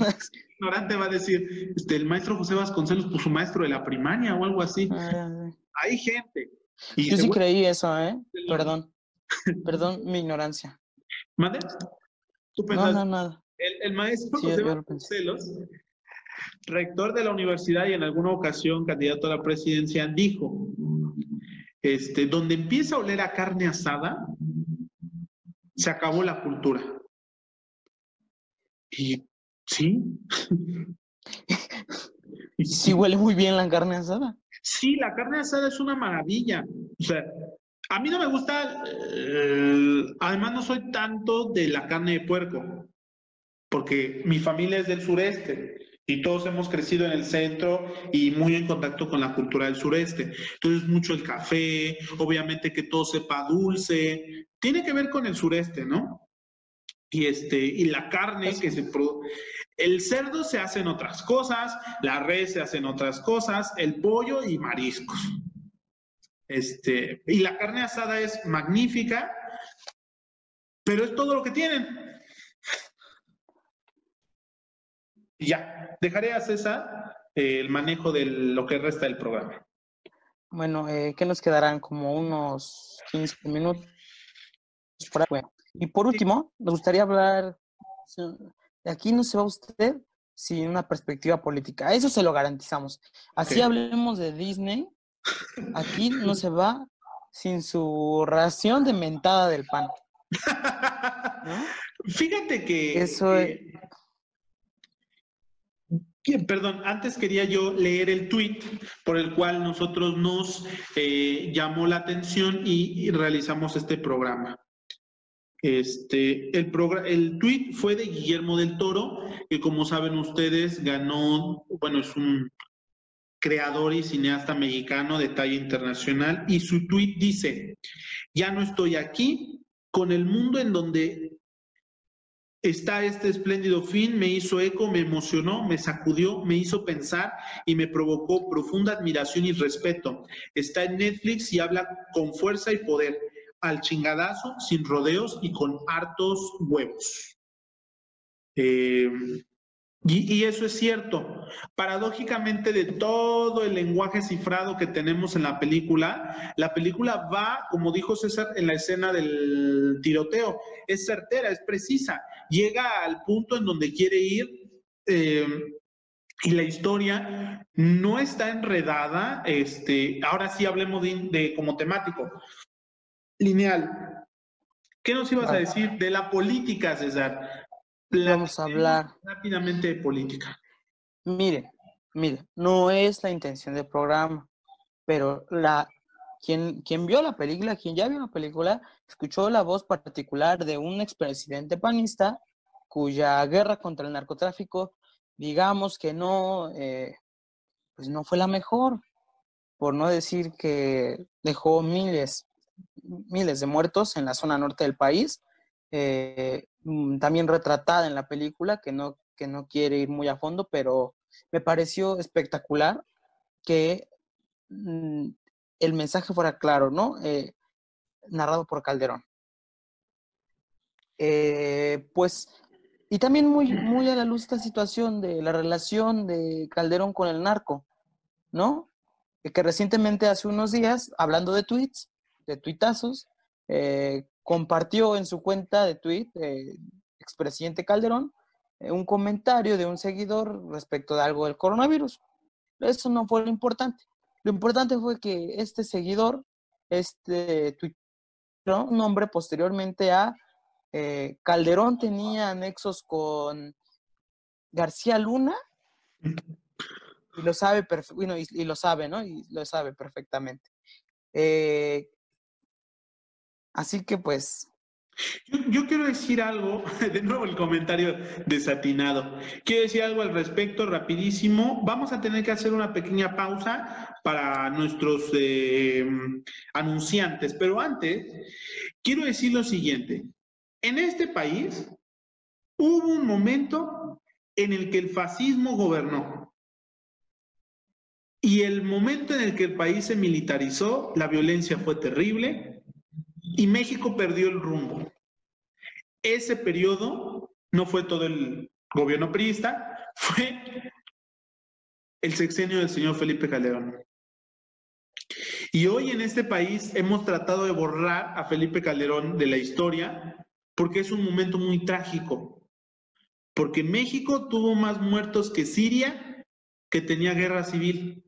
ignorante va a decir, este, el maestro José Vasconcelos, pues su maestro de la primaria o algo así. Ah, Hay gente yo sí creí eso, ¿eh? Perdón. Perdón mi ignorancia. ¿Mande? no, no, nada. El, maestro José Vasconcelos, rector de la universidad y en alguna ocasión candidato a la presidencia, dijo, este, donde empieza a oler a carne asada, se acabó la cultura. Y sí. sí huele muy bien la carne asada. Sí, la carne asada es una maravilla. O sea, a mí no me gusta, eh, además no soy tanto de la carne de puerco, porque mi familia es del sureste y todos hemos crecido en el centro y muy en contacto con la cultura del sureste. Entonces, mucho el café, obviamente que todo sepa dulce, tiene que ver con el sureste, ¿no? Y, este, y la carne que se produce. El cerdo se hace en otras cosas, la res se hace en otras cosas, el pollo y mariscos. Este, y la carne asada es magnífica, pero es todo lo que tienen. Y ya, dejaré a César eh, el manejo de lo que resta del programa. Bueno, eh, ¿qué nos quedarán? Como unos 15 minutos. y por último, me gustaría hablar, de aquí no se va usted sin una perspectiva política. Eso se lo garantizamos. Así hablemos de Disney, aquí no se va sin su ración de mentada del pan. Fíjate que... Eso es... Perdón, antes quería yo leer el tweet por el cual nosotros nos eh, llamó la atención y, realizamos este programa. Este, el, el tweet fue de Guillermo del Toro, que como saben ustedes ganó, bueno, es un creador y cineasta mexicano de talla internacional, y su tweet dice, ya no estoy aquí, con el mundo en donde está este espléndido fin, me hizo eco, me emocionó, me sacudió, me hizo pensar y me provocó profunda admiración y respeto. Está en Netflix y habla con fuerza y poder, al chingadazo, sin rodeos y con hartos huevos. Eh, y, eso es cierto. Paradójicamente, de todo el lenguaje cifrado que tenemos en la película, la película va, como dijo César, en la escena del tiroteo. Es certera, es precisa. Llega al punto en donde quiere ir. Eh, y la historia no está enredada. Este, ahora sí hablemos de como temático. Lineal. ¿Qué nos ibas a decir de la política, César? Vamos a hablar rápidamente de política. Mire, mire, no es la intención del programa, pero la quien, quien vio la película, quien ya vio la película, escuchó la voz particular de un expresidente panista cuya guerra contra el narcotráfico, digamos que no, eh, pues no fue la mejor, por no decir que dejó miles, miles de muertos en la zona norte del país. Eh, Mm, también retratada en la película, que no, que no quiere ir muy a fondo, pero me pareció espectacular que mm, el mensaje fuera claro, ¿no? Eh, narrado por Calderón. Eh, pues, y también muy, muy a la luz esta situación de la relación de Calderón con el narco, ¿no? Que recientemente, hace unos días, hablando de tweets, de tuitazos, eh, compartió en su cuenta de tweet, eh, expresidente Calderón, eh, un comentario de un seguidor respecto de algo del coronavirus. Eso no fue lo importante. Lo importante fue que este seguidor, este tweet, nombre posteriormente a eh, Calderón tenía anexos con García Luna y lo sabe, bueno, y, lo sabe, ¿no? Y lo sabe perfectamente. Eh, Así que pues... Yo, quiero decir algo, de nuevo el comentario desatinado. Quiero decir algo al respecto rapidísimo. Vamos a tener que hacer una pequeña pausa para nuestros eh, anunciantes, pero antes quiero decir lo siguiente. En este país hubo un momento en el que el fascismo gobernó. Y el momento en el que el país se militarizó, la violencia fue terrible, y México perdió el rumbo. Ese periodo no fue todo el gobierno priista, fue el sexenio del señor Felipe Calderón. Y hoy en este país hemos tratado de borrar a Felipe Calderón de la historia porque es un momento muy trágico. porque México tuvo más muertos que Siria, que tenía guerra civil.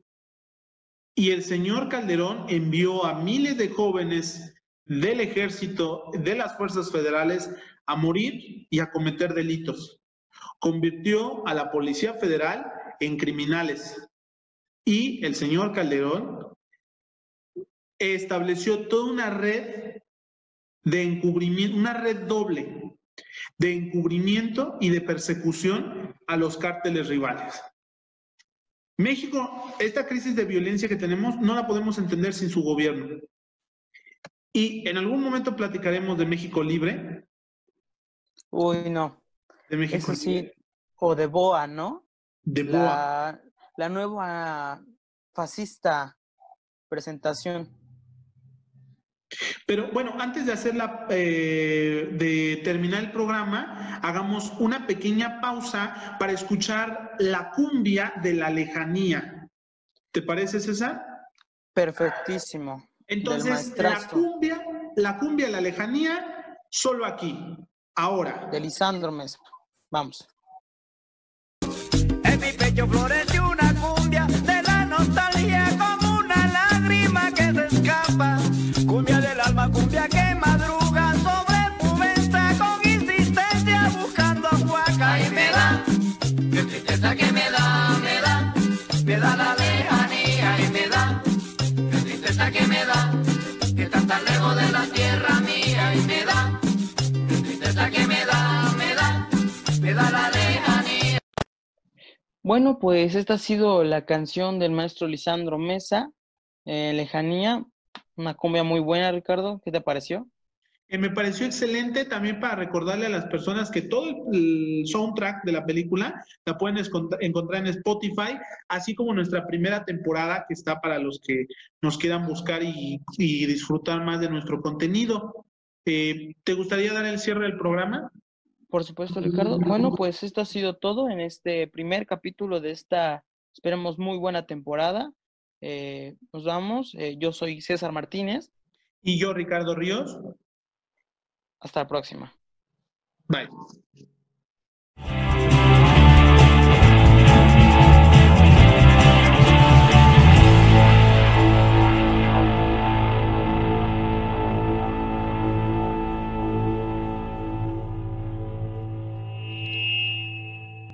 Y el señor Calderón envió a miles de jóvenes del ejército, de las fuerzas federales, a morir y a cometer delitos. Convirtió a la Policía Federal en criminales. Y el señor Calderón estableció toda una red de encubrimiento, una red doble de encubrimiento y de persecución a los cárteles rivales. México, esta crisis de violencia que tenemos, no la podemos entender sin su gobierno. Y en algún momento platicaremos de México libre. Uy, no. De México sí, o de Boa, ¿no? De Boa. La, la nueva fascista presentación. Pero bueno, antes de hacerla, eh, de terminar el programa, hagamos una pequeña pausa para escuchar la cumbia de la lejanía. ¿Te parece, César? Perfectísimo. Entonces, la cumbia, la cumbia de la lejanía, solo aquí, ahora. De Lisandro Mesa. Vamos. En mi pecho florece Bueno, pues esta ha sido la canción del maestro Lisandro Mesa, eh, Lejanía. Una cumbia muy buena, Ricardo. ¿Qué te pareció? Eh, me pareció excelente también para recordarle a las personas que todo el soundtrack de la película la pueden encontrar en Spotify, así como nuestra primera temporada que está para los que nos quieran buscar y, disfrutar más de nuestro contenido. Eh, ¿Te gustaría dar el cierre del programa? Por supuesto, Ricardo. Bueno, pues esto ha sido todo en este primer capítulo de esta, esperemos, muy buena temporada. Eh, nos vamos. Eh, yo soy César Martínez. Y yo, Ricardo Ríos. Hasta la próxima. Bye.